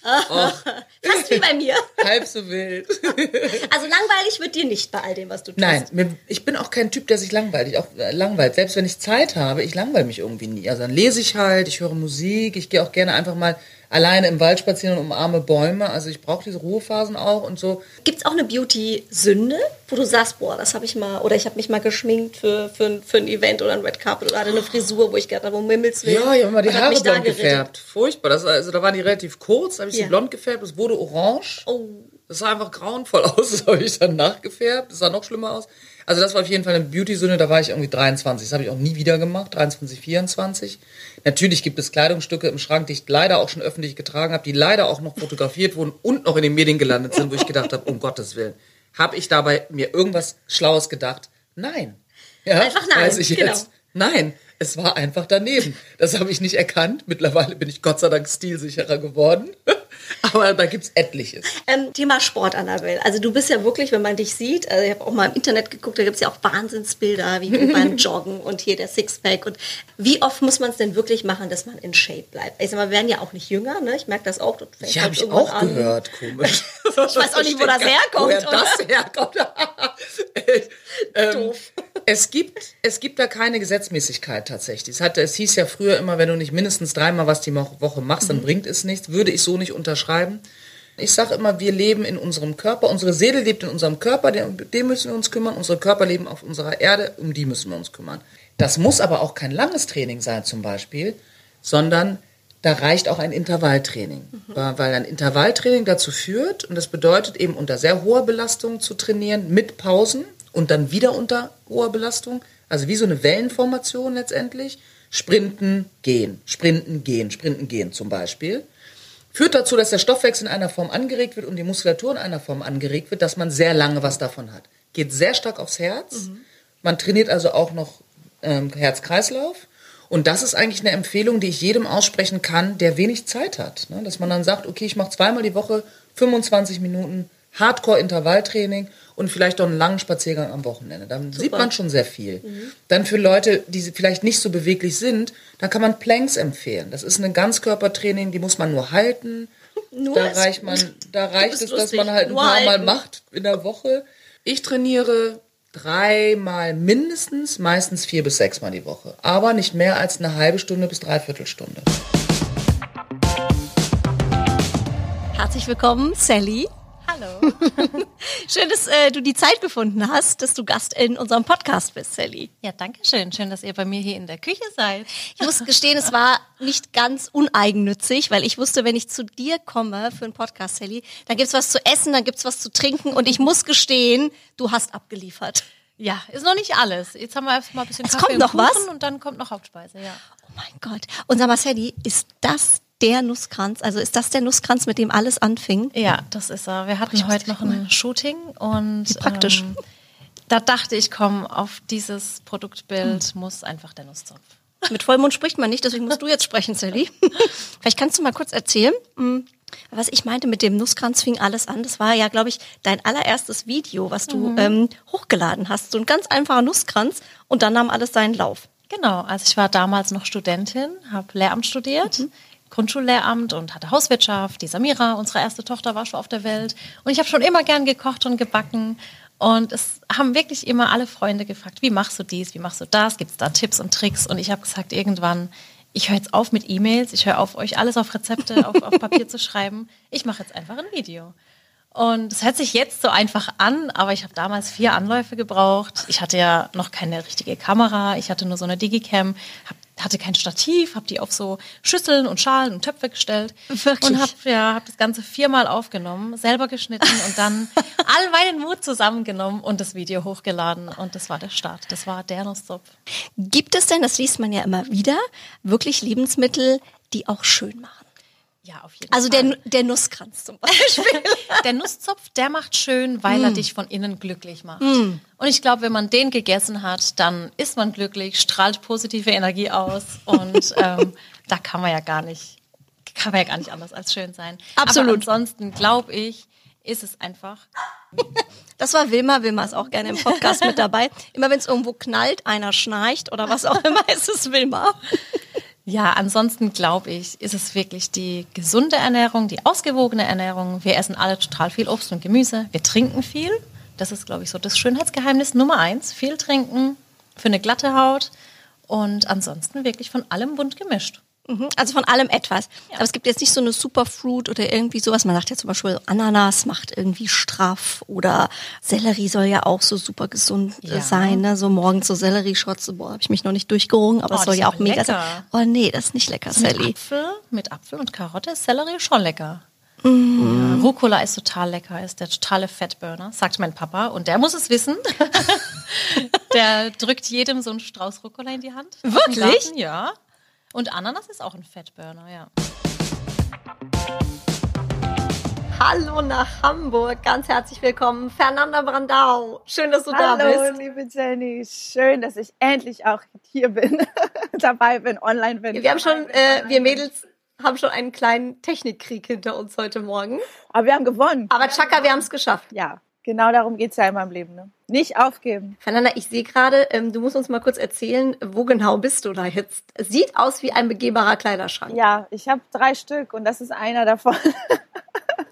[LAUGHS] Fast wie bei mir. [LAUGHS] Halb so wild. [LAUGHS] Also langweilig wird dir nicht bei all dem, was du tust. Nein, ich bin auch kein Typ, der sich langweilt. auch äh, langweilt. Selbst wenn ich Zeit habe, ich langweile mich irgendwie nie. Also dann lese ich halt, ich höre Musik, ich gehe auch gerne einfach mal alleine im Wald spazieren und umarme Bäume. Also ich brauche diese Ruhephasen auch und so. Gibt es auch eine Beauty-Sünde, wo du sagst, boah, das habe ich mal, oder ich habe mich mal geschminkt für, für, für ein Event oder ein Red Carpet oder hatte eine Frisur, wo ich gedacht habe, um Himmels Willen. Ja, ich habe mal die Haare blond gefärbt. Furchtbar. Das, also da waren die relativ kurz, habe ich ja. sie blond gefärbt, es wurde orange. Oh. Das sah einfach grauenvoll [LAUGHS] aus, das habe ich dann nachgefärbt. Das sah noch schlimmer aus. Also das war auf jeden Fall eine Beauty-Sünde, da war ich irgendwie 23. Das habe ich auch nie wieder gemacht, 23, 24. Natürlich gibt es Kleidungsstücke im Schrank, die ich leider auch schon öffentlich getragen habe, die leider auch noch fotografiert wurden und noch in den Medien gelandet sind, wo ich gedacht habe, um Gottes Willen, habe ich dabei mir irgendwas Schlaues gedacht? Nein. Ja, einfach nein. Weiß ich genau. jetzt. Nein, es war einfach daneben. Das habe ich nicht erkannt. Mittlerweile bin ich Gott sei Dank stilsicherer geworden. [LAUGHS] [LAUGHS] Aber da gibt es etliches. Ähm, Thema Sport, Annabelle. Also du bist ja wirklich, wenn man dich sieht, also ich habe auch mal im Internet geguckt, da gibt es ja auch Wahnsinnsbilder, wie du [LAUGHS] beim Joggen und hier der Sixpack. Und wie oft muss man es denn wirklich machen, dass man in Shape bleibt? Ich sag mal, wir werden ja auch nicht jünger, ne? Ich merke das auch. Das ja, habe ich auch an. gehört, komisch. [LAUGHS] ich weiß auch nicht, wo das herkommt. Woher das herkommt. ähm, Doof. Es gibt, es gibt da keine Gesetzmäßigkeit tatsächlich. Es, hat, es hieß ja früher immer, wenn du nicht mindestens dreimal was die Woche machst, dann mhm. bringt es nichts. Würde ich so nicht unterschreiben. Ich sage immer, wir leben in unserem Körper, unsere Seele lebt in unserem Körper, um den müssen wir uns kümmern, unsere Körper leben auf unserer Erde, um die müssen wir uns kümmern. Das muss aber auch kein langes Training sein zum Beispiel, sondern da reicht auch ein Intervalltraining, mhm. weil ein Intervalltraining dazu führt, und das bedeutet eben unter sehr hoher Belastung zu trainieren, mit Pausen und dann wieder unter hoher Belastung, also wie so eine Wellenformation letztendlich, sprinten, gehen, sprinten, gehen, sprinten, gehen zum Beispiel führt dazu, dass der Stoffwechsel in einer Form angeregt wird und die Muskulatur in einer Form angeregt wird, dass man sehr lange was davon hat. Geht sehr stark aufs Herz. Mhm. Man trainiert also auch noch ähm, Herz-Kreislauf. Und das ist eigentlich eine Empfehlung, die ich jedem aussprechen kann, der wenig Zeit hat. Ne? Dass man dann sagt, okay, ich mache zweimal die Woche 25 Minuten Hardcore-Intervalltraining und vielleicht auch einen langen Spaziergang am Wochenende. Dann Super. sieht man schon sehr viel. Mhm. Dann für Leute, die vielleicht nicht so beweglich sind, dann kann man Planks empfehlen. Das ist ein Ganzkörpertraining, die muss man nur halten. [LAUGHS] Nur da reicht man, da [LAUGHS] reicht es, dass man halt ein paar halten. Mal macht in der Woche. Ich trainiere dreimal mindestens, meistens vier bis sechsmal die Woche. Aber nicht mehr als eine halbe Stunde bis dreiviertel Stunde. Herzlich willkommen, Sally. Hallo. [LAUGHS] schön, dass äh, du die Zeit gefunden hast, dass du Gast in unserem Podcast bist, Sally. Ja, danke schön. Schön, dass ihr bei mir hier in der Küche seid. Ich muss gestehen, es war nicht ganz uneigennützig, weil ich wusste, wenn ich zu dir komme für einen Podcast, Sally, dann gibt's was zu essen, dann gibt's was zu trinken und ich muss gestehen, du hast abgeliefert. Ja, ist noch nicht alles. Jetzt haben wir erstmal ein bisschen es Kaffee kommt noch was und dann kommt noch Hauptspeise, ja. Oh mein Gott. Und sag mal, Sally, ist das der Nusskranz? Also ist das der Nusskranz, mit dem alles anfing? Ja, das ist er. Wir hatten heute noch ein Shooting und Wie praktisch. Ähm, da dachte ich, komm, auf dieses Produktbild muss einfach der Nusszopf. Mit Vollmond spricht man nicht, deswegen musst du jetzt sprechen, Sally. [LAUGHS] Vielleicht kannst du mal kurz erzählen, hm, was ich meinte mit dem Nusskranz fing alles an. Das war ja, glaube ich, dein allererstes Video, was du ähm, hochgeladen hast. So ein ganz einfacher Nusskranz und dann nahm alles seinen Lauf. Genau, also ich war damals noch Studentin, habe Lehramt studiert, Grundschullehramt und hatte Hauswirtschaft. Die Samira, unsere erste Tochter, war schon auf der Welt. Und ich habe schon immer gern gekocht und gebacken. Und es haben wirklich immer alle Freunde gefragt, wie machst du dies, wie machst du das, gibt es da Tipps und Tricks? Und ich habe gesagt, irgendwann, ich höre jetzt auf mit E-Mails, ich höre auf, euch alles auf Rezepte, [LAUGHS] auf, auf Papier zu schreiben. Ich mache jetzt einfach ein Video. Und es hört sich jetzt so einfach an, aber ich habe damals vier Anläufe gebraucht. Ich hatte ja noch keine richtige Kamera, ich hatte nur so eine Digicam, hab, hatte kein Stativ, habe die auf so Schüsseln und Schalen und Töpfe gestellt Wirklich? und habe ja, hab das Ganze viermal aufgenommen, selber geschnitten und dann [LAUGHS] all meinen Mut zusammengenommen und das Video hochgeladen und das war der Start. Das war der Nusszopf. Gibt es denn, das liest man ja immer wieder, wirklich Lebensmittel, die auch schön machen? Ja, auf jeden Also Fall. der, der Nusskranz zum Beispiel. [LAUGHS] Der Nusszopf, der macht schön, weil er dich von innen glücklich macht. Und ich glaube, wenn man den gegessen hat, dann ist man glücklich, strahlt positive Energie aus und [LAUGHS] ähm, da kann man ja gar nicht, kann man ja gar nicht anders als schön sein. Absolut. Aber ansonsten glaube ich, ist es einfach. [LAUGHS] Das war Wilma. Wilma ist auch gerne im Podcast mit dabei. Immer wenn es irgendwo knallt, einer schnarcht oder was auch immer, ist es Wilma. Ja, ansonsten glaube ich, ist es wirklich die gesunde Ernährung, die ausgewogene Ernährung. Wir essen alle total viel Obst und Gemüse. Wir trinken viel. Das ist, glaube ich, so das Schönheitsgeheimnis Nummer eins. Viel trinken für eine glatte Haut und ansonsten wirklich von allem bunt gemischt. Mhm, Also von allem etwas. Aber es gibt jetzt nicht so eine Superfruit oder irgendwie sowas. Man sagt ja zum Beispiel, Ananas macht irgendwie straff oder Sellerie soll ja auch so super gesund Ja. sein. Ne? So morgens so Sellerieschotze, boah, habe ich mich noch nicht durchgerungen, aber Oh, es soll ja auch mega lecker. sein. Oh nee, das ist nicht lecker, Mit Sally. Apfel, mit Apfel und Karotte ist Sellerie schon lecker. Ja, Rucola ist total lecker, ist der totale Fettburner, sagt mein Papa. Und der muss es wissen. [LAUGHS] der drückt jedem so einen Strauß Rucola in die Hand. Wirklich? Ja. Und Ananas ist auch ein Fettburner, ja. Hallo nach Hamburg, ganz herzlich willkommen, Fernanda Brandau. Schön, dass du da Hallo, bist. liebe Jenny. Schön, dass ich endlich auch hier bin, [LAUGHS] dabei bin, online bin. Wir haben schon, äh, wir Mädels haben schon einen kleinen Technikkrieg hinter uns heute Morgen. Aber wir haben gewonnen. Aber Chaka, wir haben es geschafft. Ja, genau darum geht's ja in meinem Leben. Ne? Nicht aufgeben. Fernanda, ich sehe gerade, ähm, du musst uns mal kurz erzählen, wo genau bist du da jetzt? Es sieht aus wie ein begehbarer Kleiderschrank. Ja, ich habe drei Stück und das ist einer davon.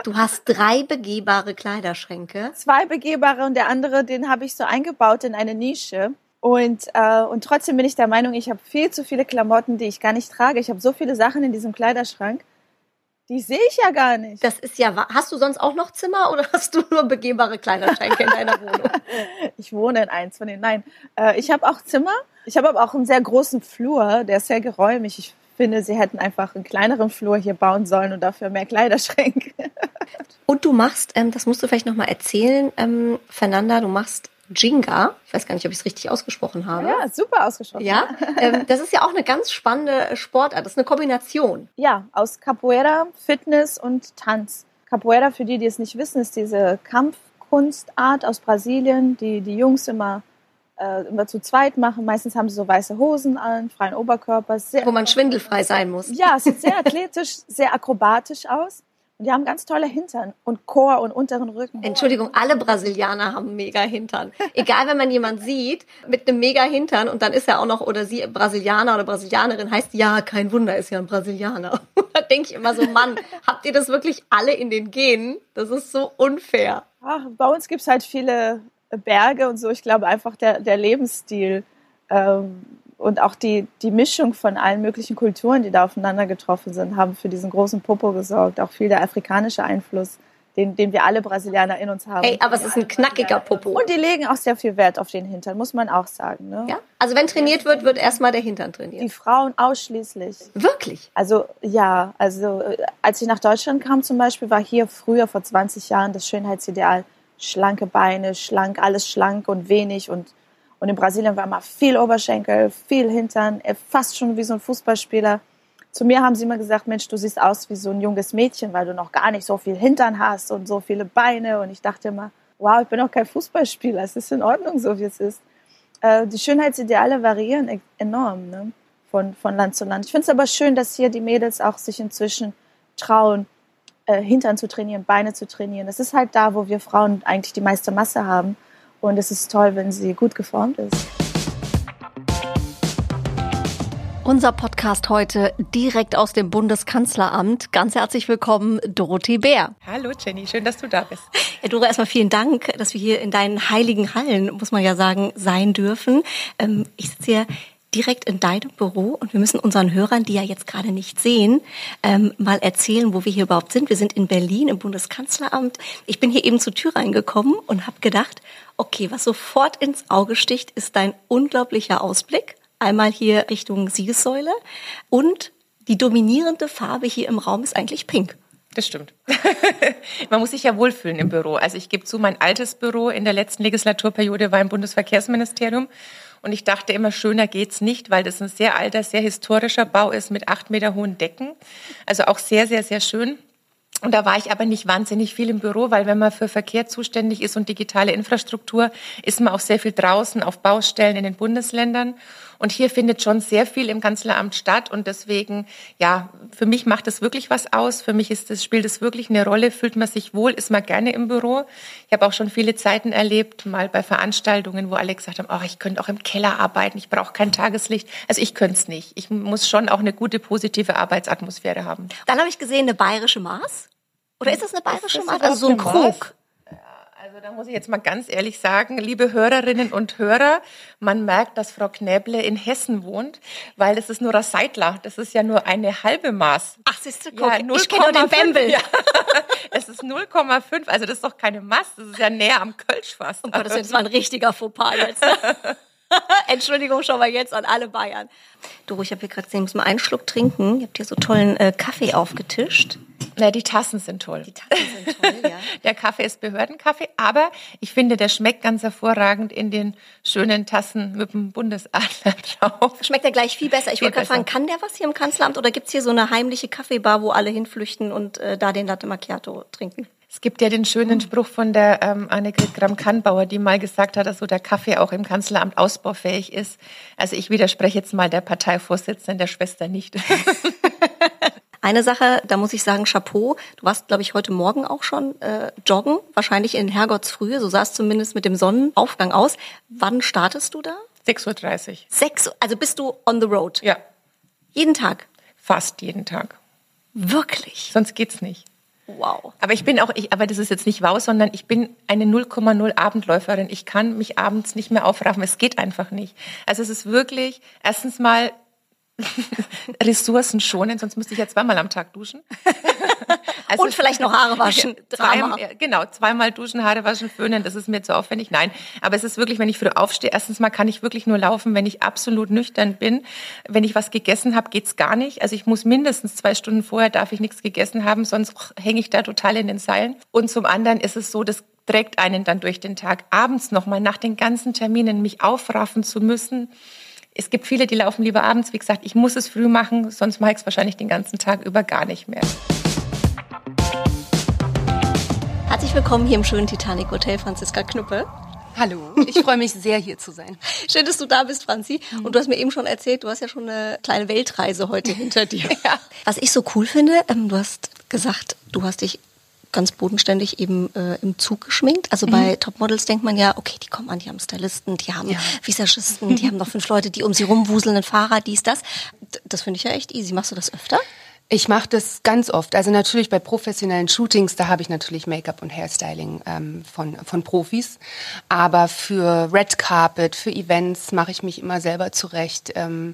Du hast drei begehbare Kleiderschränke. Zwei begehbare und der andere, den habe ich so eingebaut in eine Nische. Und, äh, und trotzdem bin ich der Meinung, ich habe viel zu viele Klamotten, die ich gar nicht trage. Ich habe so viele Sachen in diesem Kleiderschrank, die sehe ich ja gar nicht. Das ist ja wahr. Hast du sonst auch noch Zimmer [LAUGHS] oder hast du nur begehbare Kleiderschränke in deiner Wohnung? [LAUGHS] Ich wohne in eins von denen. Nein, äh, ich habe auch Zimmer. Ich habe aber auch einen sehr großen Flur, der ist sehr geräumig. Ich finde, sie hätten einfach einen kleineren Flur hier bauen sollen und dafür mehr Kleiderschränke. [LAUGHS] Und du machst, ähm, das musst du vielleicht nochmal erzählen, ähm, Fernanda, du machst Jinga. Ich weiß gar nicht, ob ich es richtig ausgesprochen habe. Ja, super ausgesprochen. Ja, ähm, das ist ja auch eine ganz spannende Sportart. Das ist eine Kombination. Ja, aus Capoeira, Fitness und Tanz. Capoeira, für die, die es nicht wissen, ist diese Kampfkunstart aus Brasilien, die die Jungs immer, äh, immer zu zweit machen. Meistens haben sie so weiße Hosen an, freien Oberkörper. Sehr, Wo man schwindelfrei sein muss. ja, es sieht sehr athletisch, sehr akrobatisch aus. Die haben ganz tolle Hintern und Chor und unteren Rücken. Entschuldigung, alle Brasilianer haben mega Hintern. Egal, wenn man jemand sieht mit einem mega Hintern und dann ist er auch noch oder sie Brasilianer oder Brasilianerin heißt, ja, kein Wunder, ist ja ein Brasilianer. [LAUGHS] da denke ich immer so, Mann, habt ihr das wirklich alle in den Genen? Das ist so unfair. Ach, bei uns gibt's halt viele Berge und so. Ich glaube einfach der, der Lebensstil ähm, und auch die, die Mischung von allen möglichen Kulturen, die da aufeinander getroffen sind, haben für diesen großen Popo gesorgt. Auch viel der afrikanische Einfluss, den, den wir alle Brasilianer in uns haben. Ey, aber es ist ein knackiger Popo. Und die legen auch sehr viel Wert auf den Hintern, muss man auch sagen. Ne? Ja? Also wenn trainiert wird, wird erstmal der Hintern Die trainiert. Frauen ausschließlich. Wirklich? Also ja, also äh, als ich nach Deutschland kam zum Beispiel, war hier früher vor 20 Jahren das Schönheitsideal schlanke Beine, schlank, alles schlank und wenig und und in Brasilien war immer viel Oberschenkel, viel Hintern, fast schon wie so ein Fußballspieler. Zu mir haben sie immer gesagt, Mensch, du siehst aus wie so ein junges Mädchen, weil du noch gar nicht so viel Hintern hast und so viele Beine. Und ich dachte immer, wow, ich bin auch kein Fußballspieler, es ist in Ordnung, so wie es ist. Äh, die Schönheitsideale variieren e- enorm ne? von, von Land zu Land. Ich finde es aber schön, dass hier die Mädels auch sich inzwischen trauen, äh, Hintern zu trainieren, Beine zu trainieren. Das ist halt da, wo wir Frauen eigentlich die meiste Masse haben. Und es ist toll, wenn sie gut geformt ist. Unser Podcast heute direkt aus dem Bundeskanzleramt. Ganz herzlich willkommen, Dorothee Bär. Hallo Jenny, schön, dass du da bist. Ja, Doro, erstmal vielen Dank, dass wir hier in deinen heiligen Hallen, muss man ja sagen, sein dürfen. Ähm, ich sitze hier direkt in deinem Büro und wir müssen unseren Hörern, die ja jetzt gerade nicht sehen, ähm, mal erzählen, wo wir hier überhaupt sind. Wir sind in Berlin im Bundeskanzleramt. Ich bin hier eben zur Tür reingekommen und habe gedacht, okay, was sofort ins Auge sticht, ist dein unglaublicher Ausblick Einmal hier Richtung Siegessäule und die dominierende Farbe hier im Raum ist eigentlich pink. Das stimmt. [LAUGHS] Man muss sich ja wohlfühlen im Büro. Also ich gebe zu, mein altes Büro in der letzten Legislaturperiode war im Bundesverkehrsministerium. Und ich dachte immer, schöner geht's nicht, weil das ein sehr alter, sehr historischer Bau ist mit acht Meter hohen Decken. Also auch sehr, sehr, sehr schön. Und da war ich aber nicht wahnsinnig viel im Büro, weil wenn man für Verkehr zuständig ist und digitale Infrastruktur, ist man auch sehr viel draußen auf Baustellen in den Bundesländern. Und hier findet schon sehr viel im Kanzleramt statt. Und deswegen, ja, für mich macht das wirklich was aus. Für mich ist das, spielt es wirklich eine Rolle. Fühlt man sich wohl, ist man gerne im Büro. Ich habe auch schon viele Zeiten erlebt, mal bei Veranstaltungen, wo alle gesagt haben, oh, ich könnte auch im Keller arbeiten, ich brauche kein Tageslicht. Also ich könnte es nicht. Ich muss schon auch eine gute, positive Arbeitsatmosphäre haben. Dann habe ich gesehen, eine bayerische Maß. Oder ist das eine bayerische Maß? Also so ein Krug. Also da muss ich jetzt mal ganz ehrlich sagen, liebe Hörerinnen und Hörer, man merkt, dass Frau Knäble in Hessen wohnt, weil das ist nur ein Seidler. Das ist ja nur eine halbe Maß. Ach, siehst du, guck, ja, 0, ich kenne nur den Bembel. Ja. [LAUGHS] Es ist 0,5, also das ist doch keine Maß, das ist ja näher am Kölsch fast. Oh Gott, das ist ein richtiger Fauxpas jetzt. [LAUGHS] Entschuldigung schon mal jetzt an alle Bayern. Du, ich habe hier gerade gesehen, ich muss mal einen Schluck trinken. Ihr habt hier so tollen äh, Kaffee aufgetischt. Na, die Tassen sind toll. Die Tassen sind toll, ja. [LAUGHS] Der Kaffee ist Behördenkaffee, aber ich finde, der schmeckt ganz hervorragend in den schönen Tassen mit dem Bundesadler [LAUGHS] drauf. Schmeckt er gleich viel besser. Ich wollte gerade fragen, kann der was hier im Kanzleramt oder gibt's hier so eine heimliche Kaffeebar, wo alle hinflüchten und äh, da den Latte Macchiato trinken? Es gibt ja den schönen Spruch von der ähm, Annegret Gramm-Kannbauer, die mal gesagt hat, dass so der Kaffee auch im Kanzleramt ausbaufähig ist. Also ich widerspreche jetzt mal der Parteivorsitzenden der Schwester nicht. [LAUGHS] Eine Sache, da muss ich sagen, Chapeau. Du warst, glaube ich, heute Morgen auch schon äh, joggen, wahrscheinlich in Herrgottsfrühe. So sah es zumindest mit dem Sonnenaufgang aus. Wann startest du da? 6.30 Uhr. Sechs, also bist du on the road? Ja. Jeden Tag? Fast jeden Tag. Wirklich? Sonst geht's nicht. Wow. Aber ich bin auch, ich, aber das ist jetzt nicht wow, sondern ich bin eine 0,0 Abendläuferin. Ich kann mich abends nicht mehr aufraffen. Es geht einfach nicht. Also es ist wirklich, erstens mal [LAUGHS] Ressourcen schonen, sonst müsste ich ja zweimal am Tag duschen. [LAUGHS] Also Und vielleicht noch Haare waschen. [LAUGHS] Drama. Zwei, genau, zweimal duschen, Haare waschen, föhnen, das ist mir zu aufwendig. Nein, aber es ist wirklich, wenn ich früh aufstehe, erstens mal kann ich wirklich nur laufen, wenn ich absolut nüchtern bin. Wenn ich was gegessen habe, geht's gar nicht. Also ich muss mindestens zwei Stunden vorher, darf ich nichts gegessen haben, sonst hänge ich da total in den Seilen. Und zum anderen ist es so, das trägt einen dann durch den Tag. Abends nochmal nach den ganzen Terminen mich aufraffen zu müssen, es gibt viele, die laufen lieber abends. Wie gesagt, ich muss es früh machen, sonst mache ich es wahrscheinlich den ganzen Tag über gar nicht mehr. Herzlich willkommen hier im schönen Titanic Hotel, Franziska Knüppe. Hallo, ich freue mich sehr, hier zu sein. [LAUGHS] Schön, dass du da bist, Franzi. Und du hast mir eben schon erzählt, du hast ja schon eine kleine Weltreise heute hinter dir. [LAUGHS] ja. Was ich so cool finde, ähm, du hast gesagt, du hast dich ganz bodenständig eben äh, im Zug geschminkt. Also mhm. bei Topmodels denkt man ja, okay, die kommen an, die haben Stylisten, die haben ja. Visagisten, die haben noch fünf Leute, die um sie rumwuseln, einen Fahrer, dies, das. Das finde ich ja echt easy. Machst du das öfter? Ich mache das ganz oft. Also natürlich bei professionellen Shootings, da habe ich natürlich Make-up und Hairstyling ähm, von, von Profis. Aber für Red Carpet, für Events mache ich mich immer selber zurecht. Ähm,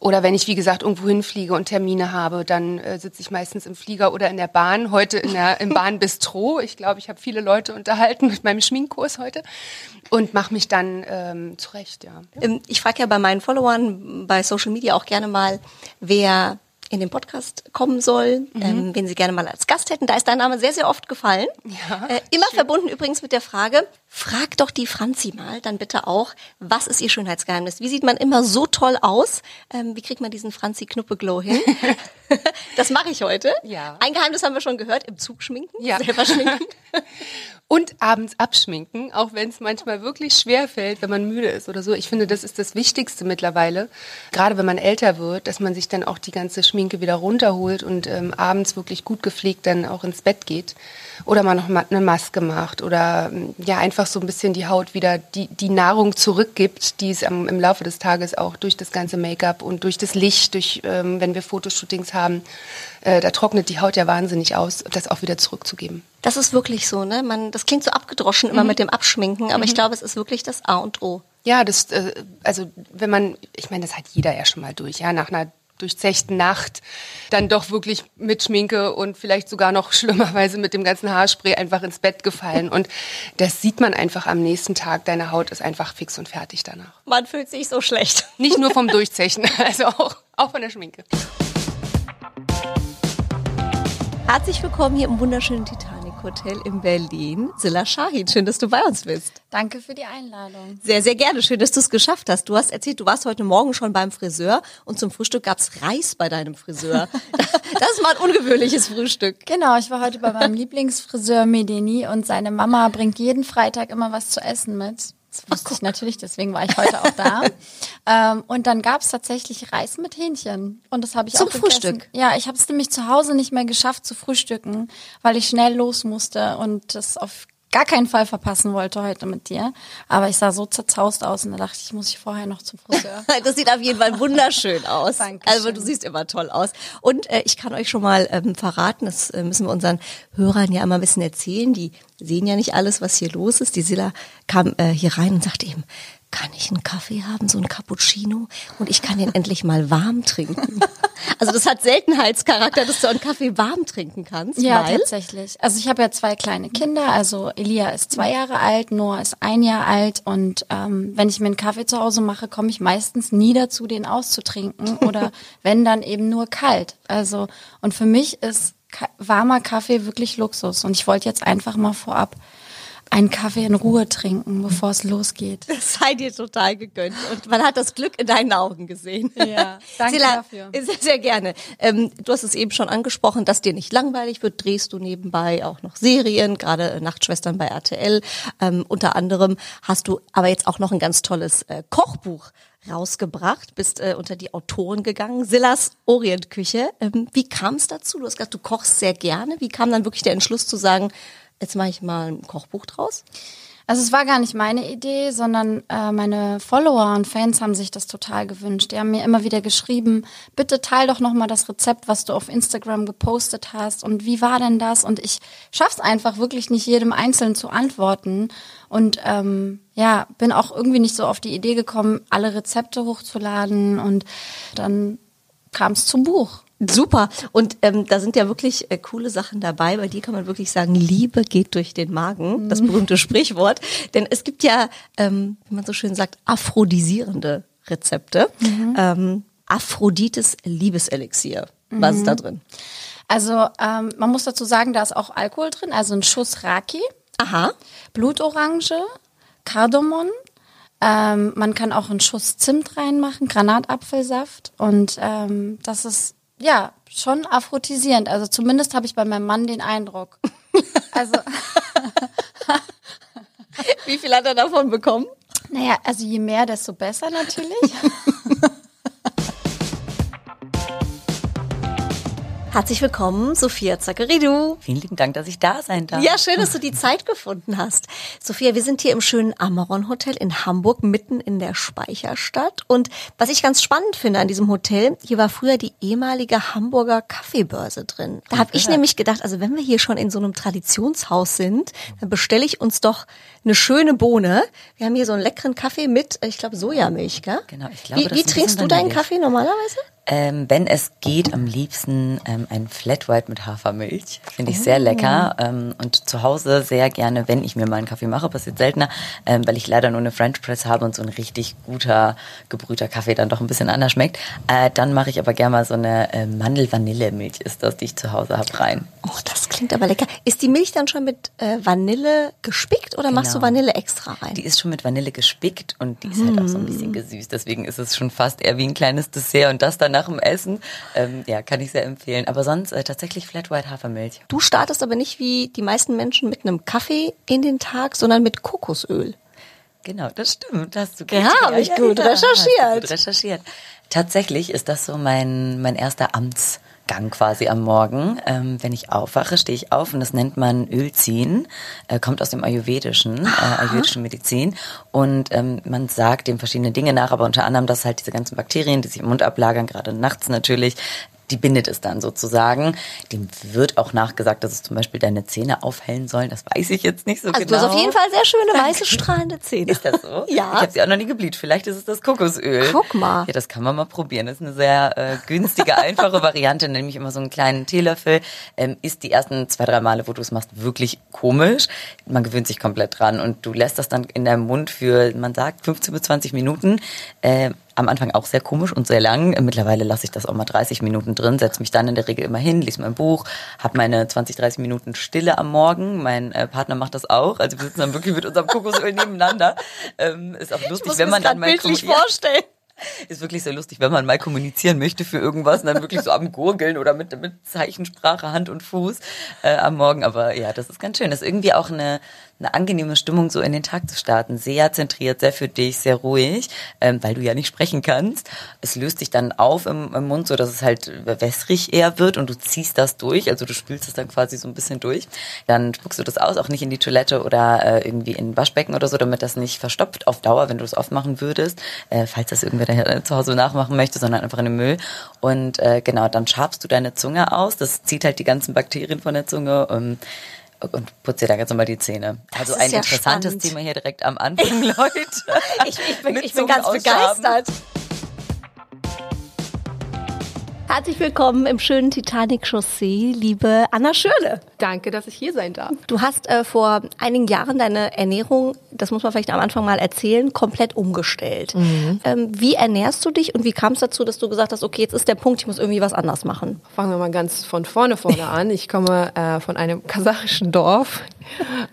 oder wenn ich, wie gesagt, irgendwo hinfliege und Termine habe, dann äh, sitze ich meistens im Flieger oder in der Bahn. Heute in der, im Bahnbistro. Ich glaube, ich habe viele Leute unterhalten mit meinem Schminkkurs heute und mache mich dann ähm, zurecht. Ja. Ähm, ich frage ja bei meinen Followern bei Social Media auch gerne mal, wer in den Podcast kommen soll, mhm. ähm, wen Sie gerne mal als Gast hätten. Da ist dein Name sehr, sehr oft gefallen. Ja, äh, immer schön. verbunden übrigens mit der Frage, Frag doch die Franzi mal dann bitte auch, was ist ihr Schönheitsgeheimnis? Wie sieht man immer so toll aus? Ähm, wie kriegt man diesen Franzi Knuppe Glow hin? [LAUGHS] das mache ich heute. Ja. Ein Geheimnis haben wir schon gehört, im Zug schminken, Ja. selber schminken. [LAUGHS] Und abends abschminken, auch wenn es manchmal wirklich schwer fällt, wenn man müde ist oder so. Ich finde, das ist das Wichtigste mittlerweile. Gerade wenn man älter wird, dass man sich dann auch die ganze Schminke wieder runterholt und ähm, abends wirklich gut gepflegt dann auch ins Bett geht. Oder man noch mal eine Maske macht oder ja einfach so ein bisschen die Haut wieder die, die Nahrung zurückgibt, die es am, im Laufe des Tages auch durch das ganze Make-up und durch das Licht, durch ähm, wenn wir Fotoshootings haben, äh, da trocknet die Haut ja wahnsinnig aus, das auch wieder zurückzugeben. Das ist wirklich so, ne? Man, das klingt so abgedroschen immer mit dem Abschminken, aber ich glaube, es ist wirklich das A und O. Ja, das, äh, also wenn man, ich meine, das hat jeder ja schon mal durch, ja, nach einer durchzechten Nacht dann doch wirklich mit Schminke und vielleicht sogar noch schlimmerweise mit dem ganzen Haarspray einfach ins Bett gefallen. Und das sieht man einfach am nächsten Tag. Deine Haut ist einfach fix und fertig danach. Man fühlt sich so schlecht. Nicht nur vom [LAUGHS] Durchzechen, also auch, auch von der Schminke. Herzlich willkommen hier im wunderschönen Titanic Hotel in Berlin. Silla Shahid, schön, dass du bei uns bist. Danke für die Einladung. Sehr, sehr gerne. Schön, dass du es geschafft hast. Du hast erzählt, du warst heute Morgen schon beim Friseur und zum Frühstück gab's Reis bei deinem Friseur. [LAUGHS] Das ist mal ein ungewöhnliches Frühstück. Genau, ich war heute bei meinem [LAUGHS] Lieblingsfriseur Medeni und seine Mama bringt jeden Freitag immer was zu essen mit. Das wusste ich natürlich, deswegen war ich heute auch da. [LAUGHS] ähm, und dann gab's tatsächlich Reis mit Hähnchen. Und das habe ich Zum auch gegessen. Frühstück? Ja, ich habe es nämlich zu Hause nicht mehr geschafft zu frühstücken, weil ich schnell los musste und das auf gar keinen Fall verpassen wollte heute mit dir. Aber ich sah so zerzaust aus und da dachte ich, muss ich vorher noch zum Friseur. [LAUGHS] Das sieht auf jeden Fall wunderschön aus. Dankeschön. Also du siehst immer toll aus. Und äh, ich kann euch schon mal ähm, verraten, das äh, müssen wir unseren Hörern ja immer ein bisschen erzählen. Die sehen ja nicht alles, was hier los ist. Die Silla kam äh, hier rein und sagte eben, kann ich einen Kaffee haben, so einen Cappuccino? Und ich kann den endlich mal warm trinken. [LAUGHS] Also das hat Seltenheitscharakter, dass du einen Kaffee warm trinken kannst. Ja, tatsächlich. Also ich habe ja zwei kleine Kinder. Also Elia ist zwei Jahre alt, Noah ist ein Jahr alt. Und ähm, wenn ich mir einen Kaffee zu Hause mache, komme ich meistens nie dazu, den auszutrinken. [LAUGHS] Oder wenn dann eben nur kalt. Also und für mich ist warmer Kaffee wirklich Luxus. Und ich wollte jetzt einfach mal vorab einen Kaffee in Ruhe trinken, bevor es losgeht. Das sei dir total gegönnt. Und man hat das Glück in deinen Augen gesehen. Ja, danke [LAUGHS] Silla, dafür. Sehr, sehr gerne. Ähm, du hast es eben schon angesprochen, dass dir nicht langweilig wird. Drehst du nebenbei auch noch Serien, gerade äh, Nachtschwestern bei RTL. Ähm, unter anderem hast du aber jetzt auch noch ein ganz tolles äh, Kochbuch rausgebracht, bist äh, unter die Autoren gegangen, Sillas Orientküche. Ähm, wie kam es dazu? Du hast gesagt, du kochst sehr gerne. Wie kam dann wirklich der Entschluss zu sagen, jetzt mache ich mal ein Kochbuch draus? Also es war gar nicht meine Idee, sondern äh, meine Follower und Fans haben sich das total gewünscht. Die haben mir immer wieder geschrieben, bitte teil doch noch mal das Rezept, was du auf Instagram gepostet hast und wie war denn das? Und ich schaff's einfach wirklich nicht jedem einzeln zu antworten und ähm, ja bin auch irgendwie nicht so auf die Idee gekommen, alle Rezepte hochzuladen und dann kam es zum Buch. Super. Und ähm, da sind ja wirklich äh, coole Sachen dabei. Bei dir kann man wirklich sagen, Liebe geht durch den Magen, das berühmte Sprichwort. Denn es gibt ja, ähm, wie man so schön sagt, aphrodisierende Rezepte. Ähm, Aphrodites Liebeselixier. Was ist da drin? Also ähm, man muss dazu sagen, da ist auch Alkohol drin, also ein Schuss Raki. Aha. Blutorange, Kardamom. Ähm, man kann auch einen Schuss Zimt reinmachen, Granatapfelsaft. Und ähm, das ist ja schon aphrodisierend. Also zumindest habe ich bei meinem Mann den Eindruck. [LAUGHS] Also, Wie viel hat er davon bekommen? naja, also je mehr, desto besser natürlich. [LAUGHS] Herzlich willkommen, Sophia Zackeridou. Vielen lieben Dank, dass ich da sein darf. Ja, schön, dass du die Zeit gefunden hast. Sophia, wir sind hier im schönen Amaron Hotel in Hamburg, mitten in der Speicherstadt. Und was ich ganz spannend finde an diesem Hotel, hier war früher die ehemalige Hamburger Kaffeebörse drin. Da habe ich nämlich gedacht, also wenn wir hier schon in so einem Traditionshaus sind, dann bestelle ich uns doch eine schöne Bohne. Wir haben hier so einen leckeren Kaffee mit, ich glaube, Sojamilch, gell? Genau, ich glaube, Wie, wie trinkst du deinen. Kaffee normalerweise? Ähm, wenn es geht, am liebsten ähm, ein Flat White mit Hafermilch. Finde ich sehr lecker. Ähm, und zu Hause sehr gerne, wenn ich mir mal einen Kaffee mache, passiert seltener, ähm, weil ich leider nur eine French Press habe und so ein richtig guter, gebrühter Kaffee dann doch ein bisschen anders schmeckt. Äh, dann mache ich aber gerne mal so eine äh, Mandel-Vanille-Milch ist das, die ich zu Hause habe, rein. Oh, das klingt aber lecker. Ist die Milch dann schon mit äh, Vanille gespickt oder machst du Genau. Vanille extra rein? Die ist schon mit Vanille gespickt und die ist halt auch so ein bisschen gesüßt. Deswegen ist es schon fast eher wie ein kleines Dessert und das dann nach dem Essen. Ähm, ja, kann ich sehr empfehlen. Aber sonst äh, tatsächlich Flat White Hafermilch. Du startest aber nicht wie die meisten Menschen mit einem Kaffee in den Tag, sondern mit Kokosöl. Genau, das stimmt. Hast du Ja, hab ich gut hast du recherchiert. Gut recherchiert. Tatsächlich ist das so mein, mein erster Amtsgang quasi am Morgen. Ähm, wenn ich aufwache, stehe ich auf und das nennt man Ölziehen. Äh, kommt aus dem Ayurvedischen, äh, ayurvedischen Medizin. Und ähm, man sagt dem verschiedene Dinge nach, aber unter anderem, dass halt diese ganzen Bakterien, die sich im Mund ablagern, gerade nachts natürlich, die bindet es dann sozusagen. Dem wird auch nachgesagt, dass es zum Beispiel deine Zähne aufhellen sollen. Das weiß ich jetzt nicht so Also genau. du hast auf jeden Fall sehr schöne, weiße, strahlende Zähne. Ist das so? [LAUGHS] Ja. Ich habe sie auch noch nie gebläht. Vielleicht ist es das Kokosöl. Guck mal. Ja, das kann man mal probieren. Das ist eine sehr äh, günstige, [LAUGHS] einfache Variante. Nämlich immer so einen kleinen Teelöffel. Ähm, ist die ersten zwei, drei Male, wo du es machst, wirklich komisch. Man gewöhnt sich komplett dran und du lässt das dann in deinem Mund für, man sagt, 15 bis 20 Minuten. Äh, am Anfang auch sehr komisch und sehr lang. Mittlerweile lasse ich das auch mal 30 Minuten drin, setze mich dann in der Regel immer hin, lese mein Buch, habe meine 20, 30 Minuten Stille am Morgen. Mein äh, Partner macht das auch. Also wir sitzen dann wirklich mit unserem Kokosöl nebeneinander. Ähm, ist auch lustig, wenn man dann mal bildlich ja. vorstellen. [LAUGHS] Ist wirklich sehr lustig, wenn man mal kommunizieren möchte für irgendwas und dann wirklich so am Gurgeln oder mit, mit Zeichensprache, Hand und Fuß äh, am Morgen. Aber ja, das ist ganz schön. Das ist irgendwie auch eine, eine angenehme Stimmung, so in den Tag zu starten. Sehr zentriert, sehr für dich, sehr ruhig, ähm, weil du ja nicht sprechen kannst. Es löst dich dann auf im, im Mund, so dass es halt wässrig eher wird und du ziehst das durch. Also du spülst es dann quasi so ein bisschen durch. Dann spuckst du das aus, auch nicht in die Toilette oder äh, irgendwie in ein Waschbecken oder so, damit das nicht verstopft auf Dauer, wenn du es aufmachen würdest, äh, falls das irgendwer [LAUGHS] zu Hause nachmachen möchte, sondern einfach in den Müll. Und äh, genau, dann schabst du deine Zunge aus. Das zieht halt die ganzen Bakterien von der Zunge. Ähm, und putzt dir da ganz normal die Zähne. also ist ein ja interessantes spannend. Thema hier direkt am Anfang, [LAUGHS] Leute. Ich, ich bin, ich bin ganz begeistert. Herzlich willkommen im schönen Titanic Chaussee, liebe Anna Schürle. Danke, dass ich hier sein darf. Du hast äh, vor einigen Jahren deine Ernährung, das muss man vielleicht am Anfang mal erzählen, komplett umgestellt. Ähm, wie ernährst du dich und wie kam es dazu, dass du gesagt hast, okay, jetzt ist der Punkt, ich muss irgendwie was anders machen? Fangen wir mal ganz von vorne vorne [LAUGHS] an. Ich komme äh, von einem kasachischen Dorf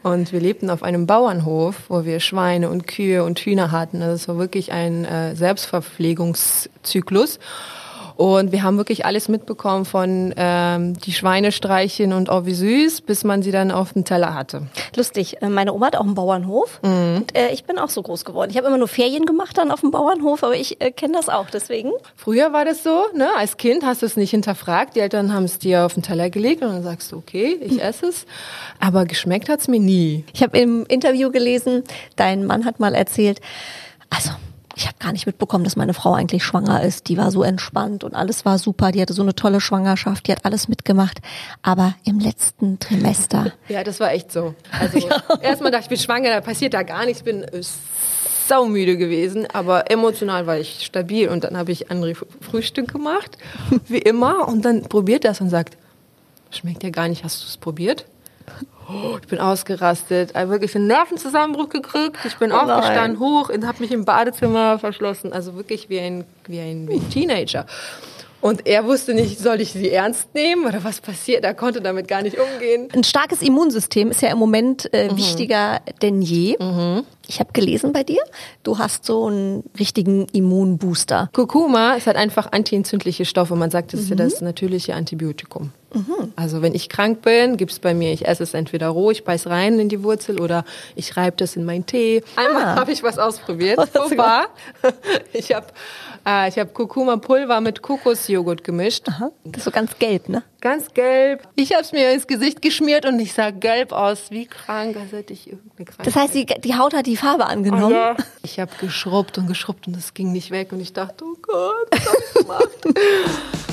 und wir lebten auf einem Bauernhof, wo wir Schweine und Kühe und Hühner hatten. Also es war wirklich ein äh, Selbstverpflegungszyklus. Und wir haben wirklich alles mitbekommen von ähm, die Schweine streichen und oh wie süß, bis man sie dann auf dem Teller hatte. Lustig, äh, meine Oma hat auch einen Bauernhof und äh, ich bin auch so groß geworden. Ich habe immer nur Ferien gemacht dann auf dem Bauernhof, aber ich äh, kenne das auch, deswegen. Früher war das so, ne? Als Kind hast du es nicht hinterfragt. Die Eltern haben es dir auf den Teller gelegt und dann sagst du, okay, ich esse es. Aber geschmeckt hat's mir nie. Ich habe im Interview gelesen, dein Mann hat mal erzählt, also ich habe gar nicht mitbekommen, dass meine Frau eigentlich schwanger ist. Die war so entspannt und alles war super. Die hatte so eine tolle Schwangerschaft, die hat alles mitgemacht. Aber im letzten Trimester, [LAUGHS] Ja, das war echt so. Also erstmal dachte ich, bin schwanger, da passiert da gar nichts. Ich bin äh, saumüde gewesen, aber emotional war ich stabil. Und dann habe ich André F- Frühstück gemacht, wie immer. Und dann probiert das und sagt, schmeckt ja gar nicht, hast du es probiert? Oh, ich bin ausgerastet, also wirklich einen Nervenzusammenbruch gekriegt. Ich bin Oh aufgestanden, hoch und habe mich im Badezimmer verschlossen. Also wirklich wie ein, wie ein, wie ein Teenager. Und er wusste nicht, soll ich sie ernst nehmen oder was passiert? Er konnte damit gar nicht umgehen. ein starkes Immunsystem ist ja im Moment äh, Mhm. wichtiger denn je. Ich habe gelesen bei dir, du hast so einen richtigen Immunbooster. Kurkuma ist halt einfach antientzündliche Stoffe. Man sagt, das ist ja das natürliche Antibiotikum. Also wenn ich krank bin, gibt's bei mir, ich esse es entweder roh, ich beiß rein in die Wurzel oder ich reibe das in meinen Tee. Einmal Ah. habe ich was ausprobiert. [LAUGHS] Wo war? [LAUGHS] Ich habe äh, ich hab Kurkuma-Pulver mit Kokosjoghurt gemischt. Das ist so ganz gelb, ne? Ganz gelb. Ich habe es mir ins Gesicht geschmiert und ich sah gelb aus, wie krank, als hätte ich irgendeine Krankheit. Das heißt, die, die Haut hat die Farbe angenommen. Ja. [LAUGHS] Ich habe geschrubbt und geschrubbt und es ging nicht weg und ich dachte, oh Gott, was hab ich gemacht? [LAUGHS]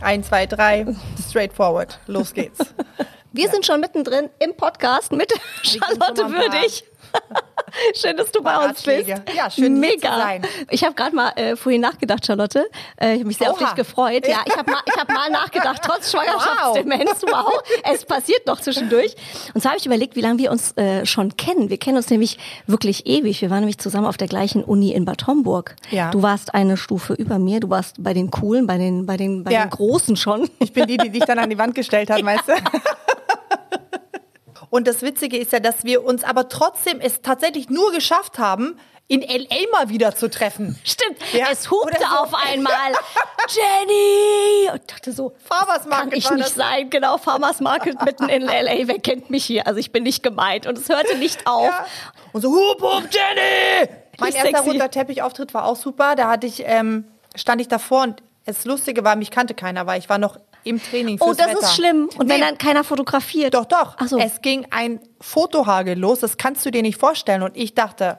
Eins, zwei, drei, straightforward. Los geht's. [LAUGHS] Wir sind schon mittendrin im Podcast mit Charlotte. Würdig. [LAUGHS] Schön, dass du bei uns bist. Ja, schön, Mega. sein. Ich habe gerade mal äh, vorhin nachgedacht, Charlotte. Äh, ich habe mich sehr auf Oha. dich gefreut. Ja, ich habe mal, ich hab mal nachgedacht, [LAUGHS] trotz Schwangerschaftsdemenz. Wow, es passiert noch zwischendurch. Und zwar habe ich überlegt, wie lange wir uns äh, schon kennen. Wir kennen uns nämlich wirklich ewig. Wir waren nämlich zusammen auf der gleichen Uni in Bad Homburg. Ja. Du warst eine Stufe über mir. Du warst bei den Coolen, bei den, bei den, bei Ja. den Großen schon. Ich bin die, die dich dann an die Wand gestellt hat, meinst du? [LAUGHS] Und das Witzige ist ja, dass wir uns aber trotzdem es tatsächlich nur geschafft haben, in L.A. mal wieder zu treffen. [LAUGHS] Stimmt, Ja, es hupte so. auf einmal. [LAUGHS] Jenny! Und dachte so, Farmers kann Market ich war nicht sein. Genau, Farmers Market mitten in L.A. [LAUGHS] Wer kennt mich hier? Also ich bin nicht gemeint. Und es hörte nicht auf. Und so, hup, hup, Jenny! Mein erster sexy. roter Teppichauftritt war auch super. Da hatte ich, ähm, stand ich davor und das Lustige war, mich kannte keiner, weil ich war noch im Training Oh, fürs das Wetter. ist schlimm. Und wenn Nee. dann keiner fotografiert. Doch, doch. Ach so. Es ging ein Fotohagel los, das kannst du dir nicht vorstellen. Und ich dachte,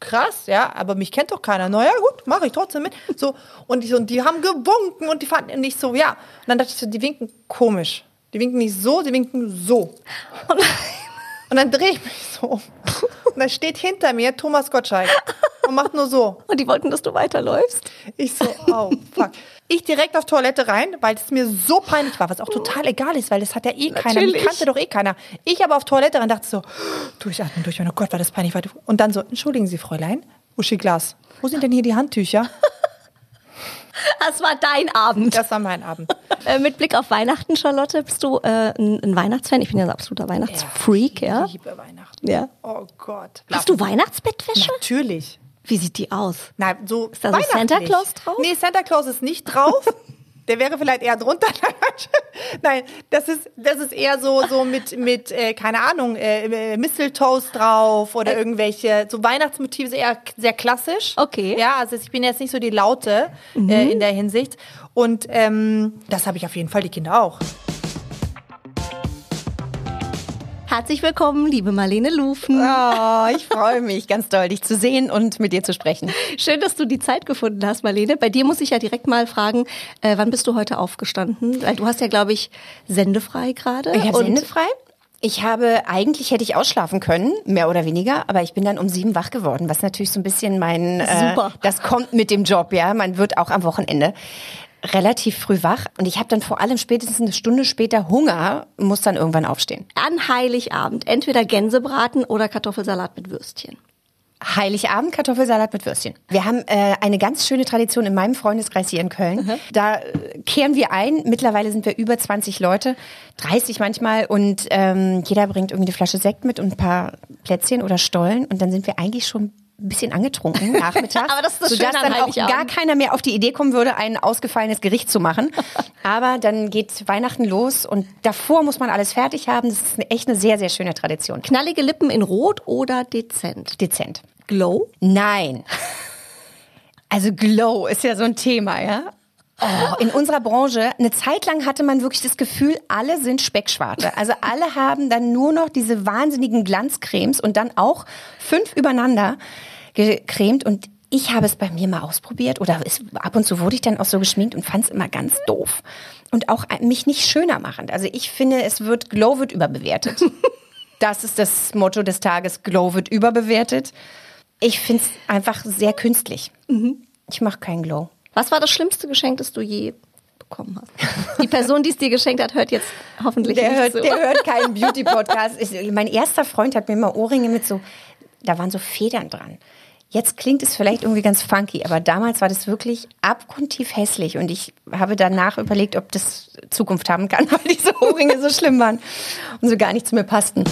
krass, ja, aber mich kennt doch keiner. Na ja, gut, mache ich trotzdem mit. So, und, ich, und die haben gewunken und die fanden nicht so, ja. Und dann dachte ich so, die winken komisch. Die winken nicht so, die winken so. Und dann drehe ich mich so um. Und da steht hinter mir Thomas Gottschalk und macht nur so. Und die wollten, dass du weiterläufst. Ich so, oh, fuck. Ich direkt auf Toilette rein, weil es mir so peinlich war, was auch total egal ist, weil das hat ja eh keiner. Mich Natürlich. kannte doch eh keiner. Ich aber auf Toilette rein dachte so, durchatmen, durchatmen, oh Gott, war das peinlich. warte. Und dann so, entschuldigen Sie, Fräulein, Uschi Glas, wo sind denn hier die Handtücher? [LAUGHS] Das war dein Abend. Das war mein Abend. [LAUGHS] Äh, mit Blick auf Weihnachten, Charlotte, bist du äh, ein, ein Weihnachtsfan? Ich bin ja ein absoluter Weihnachtsfreak, ja. Ich liebe Weihnachten. ja. Oh Gott. Hast du Weihnachtsbettwäsche? Natürlich. Wie sieht die aus? Na, so Ist da so Santa. Claus drauf? Nee, Santa Claus ist nicht drauf. [LAUGHS] Der wäre vielleicht eher drunter. [LAUGHS] Nein, das ist, das ist eher so, so mit, mit äh, keine Ahnung, äh, äh, Mistletoes drauf oder irgendwelche, so Weihnachtsmotive, ist eher sehr klassisch. Okay. Ja, also ich bin jetzt nicht so die Laute äh, in der Hinsicht. Und ähm, das habe ich auf jeden Fall, die Kinder auch. Herzlich willkommen, liebe Marlene Lufen. Oh, ich freue mich ganz doll, dich zu sehen und mit dir zu sprechen. Schön, dass du die Zeit gefunden hast, Marlene. Bei dir muss ich ja direkt mal fragen, äh, wann bist du heute aufgestanden? Weil du hast ja, glaube ich, sendefrei gerade. Ich habe sendefrei. Ich habe, eigentlich hätte ich ausschlafen können, mehr oder weniger, aber ich bin dann um sieben wach geworden, was natürlich so ein bisschen mein, äh, Super. das kommt mit dem Job, ja. Man wird auch am Wochenende relativ früh wach und ich habe dann vor allem spätestens eine Stunde später Hunger, muss dann irgendwann aufstehen. An Heiligabend entweder Gänsebraten oder Kartoffelsalat mit Würstchen. Heiligabend Kartoffelsalat mit Würstchen. Wir haben äh, eine ganz schöne Tradition in meinem Freundeskreis hier in Köln. Da äh, kehren wir ein. Mittlerweile sind wir über 20 Leute, 30 manchmal. Und ähm, jeder bringt irgendwie eine Flasche Sekt mit und ein paar Plätzchen oder Stollen. Und dann sind wir eigentlich schon ein bisschen angetrunken [LAUGHS] nachmittags. Aber das ist das sodass Schöne an dann auch gar keiner mehr auf die Idee kommen würde, ein ausgefallenes Gericht zu machen. [LAUGHS] Aber dann geht Weihnachten los und davor muss man alles fertig haben. Das ist echt eine sehr, sehr schöne Tradition. Knallige Lippen in Rot oder dezent? Dezent. Glow? Nein. Also Glow ist ja so ein Thema, ja? Oh, in unserer Branche, eine Zeit lang hatte man wirklich das Gefühl, alle sind Speckschwarte. Also alle haben dann nur noch diese wahnsinnigen Glanzcremes und dann auch fünf übereinander gecremt und ich habe es bei mir mal ausprobiert oder es, ab und zu wurde ich dann auch so geschminkt und fand es immer ganz doof. Und auch mich nicht schöner machend. Also ich finde, es wird, Glow wird überbewertet. [LAUGHS] Das ist das Motto des Tages, Glow wird überbewertet. Ich finde es einfach sehr künstlich. Ich mache keinen Glow. Was war das schlimmste Geschenk, das du je bekommen hast? Die Person, die es dir geschenkt hat, hört jetzt hoffentlich Der nicht hört, zu. der hört keinen Beauty-Podcast. Mein erster Freund hat mir mal Ohrringe mit so, da waren so Federn dran. Jetzt klingt es vielleicht irgendwie ganz funky, aber damals war das wirklich abgrundtief hässlich und ich habe danach überlegt, ob das Zukunft haben kann, [LAUGHS] weil diese Ohrringe so schlimm waren und so gar nicht zu mir passten.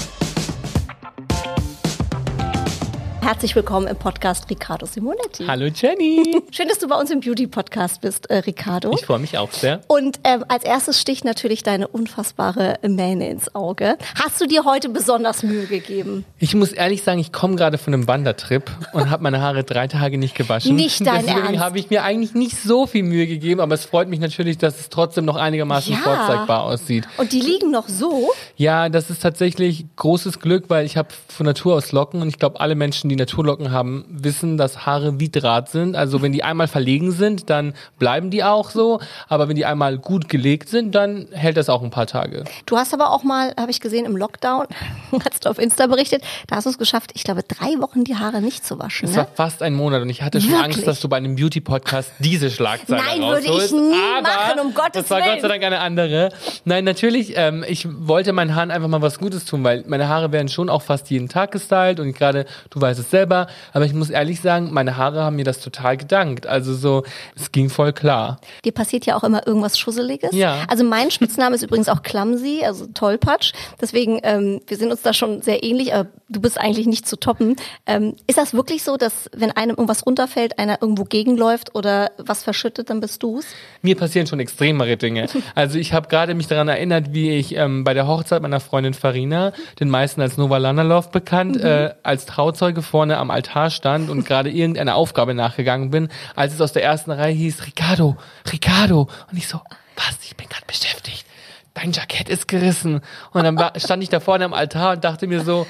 Herzlich willkommen im Podcast Riccardo Simonetti. Hallo Jenny. [LAUGHS] Schön, dass du bei uns im Beauty-Podcast bist, äh, Riccardo. Ich freue mich auch sehr. Und ähm, als erstes sticht natürlich deine unfassbare Mähne ins Auge. Hast du dir heute besonders Mühe gegeben? Ich muss ehrlich sagen, ich komme gerade von einem Wandertrip und habe meine Haare drei Tage nicht gewaschen. Nicht dein Deswegen habe ich mir eigentlich nicht so viel Mühe gegeben, aber es freut mich natürlich, dass es trotzdem noch einigermaßen Ja. vorzeigbar aussieht. Und die liegen noch so? Ja, das ist tatsächlich großes Glück, weil ich habe von Natur aus Locken und ich glaube, alle Menschen, die Naturlocken haben, wissen, dass Haare wie Draht sind. Also wenn die einmal verlegen sind, dann bleiben die auch so. Aber wenn die einmal gut gelegt sind, dann hält das auch ein paar Tage. Du hast aber auch mal, habe ich gesehen, im Lockdown, [LAUGHS] hast du auf Insta berichtet, da hast du es geschafft, ich glaube, drei Wochen die Haare nicht zu waschen. Es Ne? war fast ein Monat und ich hatte schon Wirklich? Angst, dass du bei einem Beauty-Podcast diese Schlagzeile Nein, würde ich rausholst. nie aber machen, um Gottes Das war Willen. Gott sei Dank eine andere. Nein, natürlich, ähm, ich wollte meinen Haaren einfach mal was Gutes tun, weil meine Haare werden schon auch fast jeden Tag gestylt und gerade, du weißt es selber, aber ich muss ehrlich sagen, meine Haare haben mir das total gedankt. Also so, es ging voll klar. Dir passiert ja auch immer irgendwas Schusseliges. Ja. Also mein Spitzname ist übrigens auch Clumsy, also Tollpatsch. Deswegen, ähm, wir sind uns da schon sehr ähnlich, aber du bist eigentlich nicht zu toppen. Ähm, ist das wirklich so, dass wenn einem irgendwas runterfällt, einer irgendwo gegenläuft oder was verschüttet, dann bist du's? Mir passieren schon extremere Dinge. [LAUGHS] Also ich habe gerade mich daran erinnert, wie ich ähm, bei der Hochzeit meiner Freundin Farina, den meisten als Nova Lanalov bekannt, Mhm. äh, als Trauzeuge vorne am Altar stand und gerade irgendeiner Aufgabe nachgegangen bin, als es aus der ersten Reihe hieß, Ricardo, Ricardo. Und ich so, was, ich bin gerade beschäftigt. Dein Jackett ist gerissen. Und dann stand ich da vorne am Altar und dachte mir so,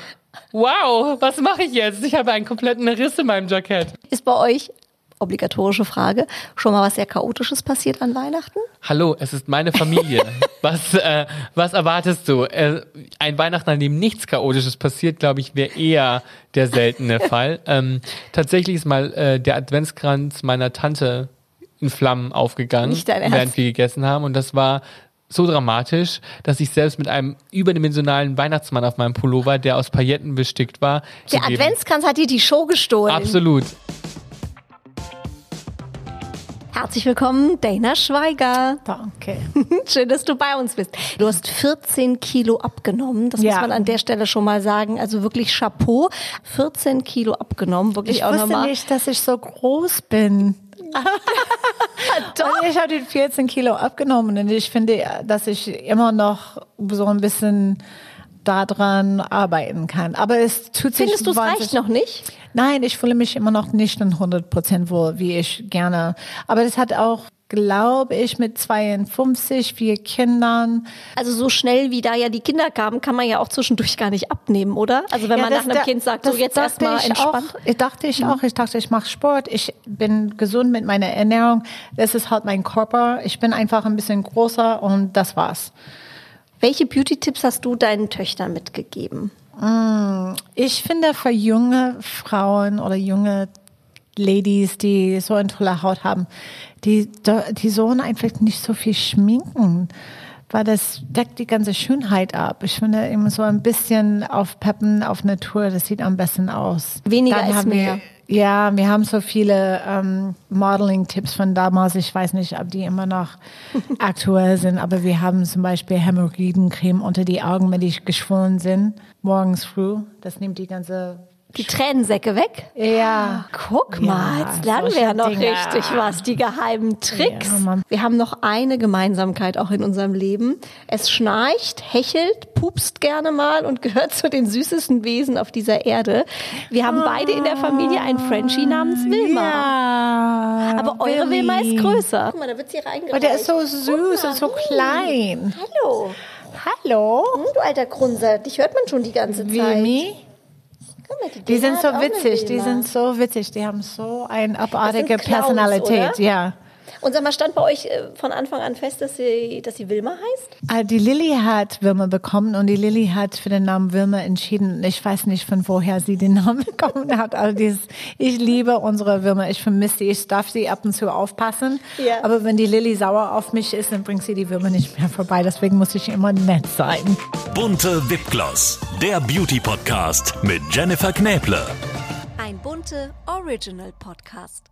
wow, was mache ich jetzt? Ich habe einen kompletten Riss in meinem Jackett. Ist bei euch, obligatorische Frage, schon mal was sehr Chaotisches passiert an Weihnachten? Hallo, es ist meine Familie. [LAUGHS] was, äh, was erwartest du? Äh, ein Weihnachten, an dem nichts Chaotisches passiert, glaube ich, wäre eher der seltene [LAUGHS] Fall. Ähm, tatsächlich ist mal äh, der Adventskranz meiner Tante in Flammen aufgegangen, während wir gegessen haben. Und das war so dramatisch, dass ich selbst mit einem überdimensionalen Weihnachtsmann auf meinem Pullover, der aus Pailletten bestickt war, Der Adventskranz hat dir die Show gestohlen. Absolut. Herzlich willkommen, Dana Schweiger. Danke. [LAUGHS] Schön, dass du bei uns bist. Du hast 14 Kilo abgenommen. Das Ja. muss man an der Stelle schon mal sagen. Also wirklich Chapeau. 14 Kilo abgenommen. Wirklich Ich auch wusste nochmal. nicht, dass ich so groß bin. [LAUGHS] Ich habe die 14 Kilo abgenommen und ich finde, dass ich immer noch so ein bisschen daran arbeiten kann. Aber es tut sich Findest du, es reicht noch nicht? Nein, ich fühle mich immer noch nicht in 100 Prozent wohl, wie ich gerne. Aber das hat auch, glaube ich, mit 52, vier Kindern. Also so schnell wie da ja die Kinder kamen, kann man ja auch zwischendurch gar nicht abnehmen, oder? Also wenn Ja, man das nach einem da- Kind sagt, so jetzt erstmal entspannt. Auch. Ich dachte ich auch. Ich dachte, ich mache Sport. Ich bin gesund mit meiner Ernährung. Das ist halt mein Körper. Ich bin einfach ein bisschen größer und das war's. Welche Beauty-Tipps hast du deinen Töchtern mitgegeben? Mm, Ich finde für junge Frauen oder junge Ladies, die so eine tolle Haut haben, die, die sollen einfach nicht so viel schminken, weil das deckt die ganze Schönheit ab. Ich finde immer so ein bisschen aufpeppen auf Natur, das sieht am besten aus. Weniger Dann ist mehr. Ja, wir haben so viele ähm, Modeling-Tipps von damals. Ich weiß nicht, ob die immer noch [LAUGHS] aktuell sind, aber wir haben zum Beispiel Hämorrhoidencreme unter die Augen, wenn die geschwollen sind, morgens früh. Das nimmt die ganze Die Tränensäcke weg? Ja. Guck mal, Ja, jetzt lernen wir ja noch Dinge. richtig was, die geheimen Tricks. Ja, wir haben noch eine Gemeinsamkeit auch in unserem Leben. Es schnarcht, hechelt, pupst gerne mal und gehört [LAUGHS] zu den süßesten Wesen auf dieser Erde. Wir haben beide in der Familie einen Frenchie namens Wilma. Ja, Aber eure Willi. Wilma ist größer. Guck mal, da wird sie reingereicht. Aber der ist so süß und so klein. Hallo. Hallo. Hm, du alter Grunzer, dich hört man schon die ganze Zeit. Wilmi? Mal, Die sind so witzig, die sind so witzig, die haben so eine abartige Personalität, oder? ja. Und sag mal, stand bei euch äh, von Anfang an fest, dass sie, dass sie Wilma heißt? Ah, Die Lilly hat Wilma bekommen und die Lilly hat für den Namen Wilma entschieden. Ich weiß nicht, von woher sie den Namen [LAUGHS] bekommen hat. Also dieses, ich liebe unsere Wilma, ich vermisse sie, ich darf sie ab und zu aufpassen. Ja. Aber wenn die Lilly sauer auf mich ist, dann bringt sie die Wilma nicht mehr vorbei. Deswegen muss ich immer nett sein. Bunte Wipgloss, der Beauty-Podcast mit Jennifer Knäble. Ein bunte Original Podcast.